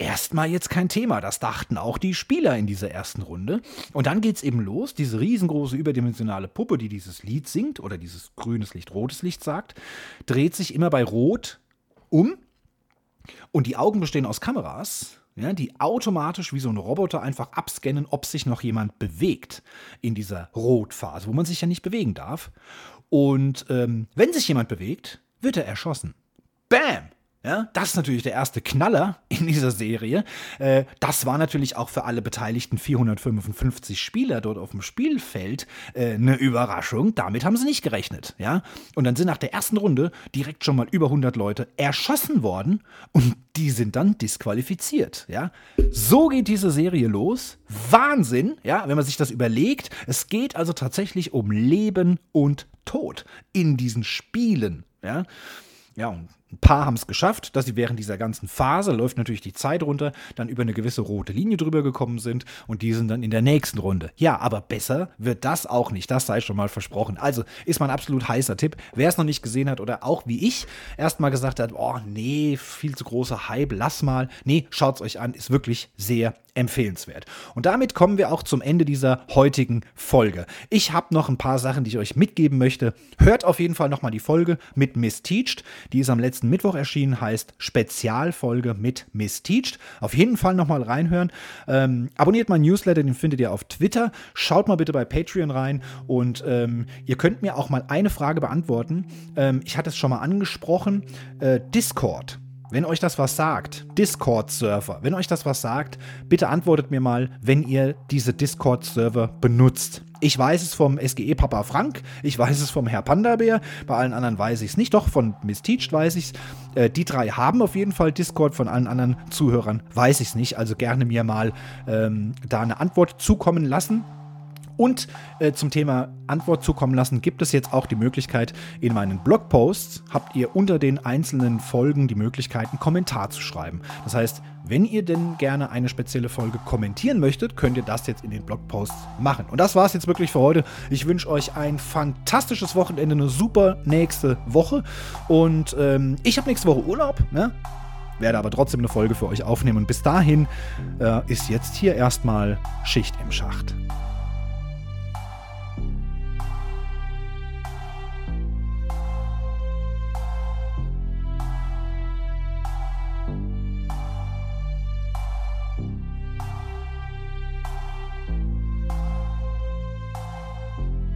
Erstmal jetzt kein Thema, das dachten auch die Spieler in dieser ersten Runde. Und dann geht's eben los, diese riesengroße überdimensionale Puppe, die dieses Lied singt oder dieses grünes Licht, rotes Licht sagt, dreht sich immer bei Rot um und die Augen bestehen aus Kameras ja, die automatisch wie so ein Roboter einfach abscannen, ob sich noch jemand bewegt in dieser Rotphase, wo man sich ja nicht bewegen darf. Und ähm, wenn sich jemand bewegt, wird er erschossen. Bam! Ja, das ist natürlich der erste Knaller in dieser Serie. Äh, das war natürlich auch für alle beteiligten 455 Spieler dort auf dem Spielfeld äh, eine Überraschung. Damit haben sie nicht gerechnet. Ja? Und dann sind nach der ersten Runde direkt schon mal über 100 Leute erschossen worden und die sind dann disqualifiziert. Ja? So geht diese Serie los. Wahnsinn, ja, wenn man sich das überlegt. Es geht also tatsächlich um Leben und Tod in diesen Spielen. Ja, ja und ein paar haben es geschafft, dass sie während dieser ganzen Phase, läuft natürlich die Zeit runter, dann über eine gewisse rote Linie drüber gekommen sind und die sind dann in der nächsten Runde. Ja, aber besser wird das auch nicht, das sei schon mal versprochen. Also ist mein absolut heißer Tipp. Wer es noch nicht gesehen hat oder auch wie ich erstmal gesagt hat, oh nee, viel zu großer Hype, lass mal. Nee, schaut es euch an, ist wirklich sehr empfehlenswert. Und damit kommen wir auch zum Ende dieser heutigen Folge. Ich habe noch ein paar Sachen, die ich euch mitgeben möchte. Hört auf jeden Fall nochmal die Folge mit Miss Teached. Die ist am letzten Mittwoch erschienen, heißt Spezialfolge mit Miss Teached. Auf jeden Fall nochmal reinhören. Ähm, abonniert meinen Newsletter, den findet ihr auf Twitter. Schaut mal bitte bei Patreon rein und ähm, ihr könnt mir auch mal eine Frage beantworten. Ähm, ich hatte es schon mal angesprochen. Äh, Discord. Wenn euch das was sagt, Discord-Server, wenn euch das was sagt, bitte antwortet mir mal, wenn ihr diese Discord-Server benutzt. Ich weiß es vom SGE Papa Frank, ich weiß es vom Herr Panda-Bär, bei allen anderen weiß ich es nicht, doch von Miss Teached weiß ich es. Äh, die drei haben auf jeden Fall Discord, von allen anderen Zuhörern weiß ich es nicht, also gerne mir mal ähm, da eine Antwort zukommen lassen. Und äh, zum Thema Antwort zukommen lassen, gibt es jetzt auch die Möglichkeit, in meinen Blogposts habt ihr unter den einzelnen Folgen die Möglichkeit, einen Kommentar zu schreiben. Das heißt, wenn ihr denn gerne eine spezielle Folge kommentieren möchtet, könnt ihr das jetzt in den Blogposts machen. Und das war es jetzt wirklich für heute. Ich wünsche euch ein fantastisches Wochenende, eine super nächste Woche. Und ähm, ich habe nächste Woche Urlaub. Ne? werde aber trotzdem eine Folge für euch aufnehmen. Und bis dahin äh, ist jetzt hier erstmal Schicht im Schacht.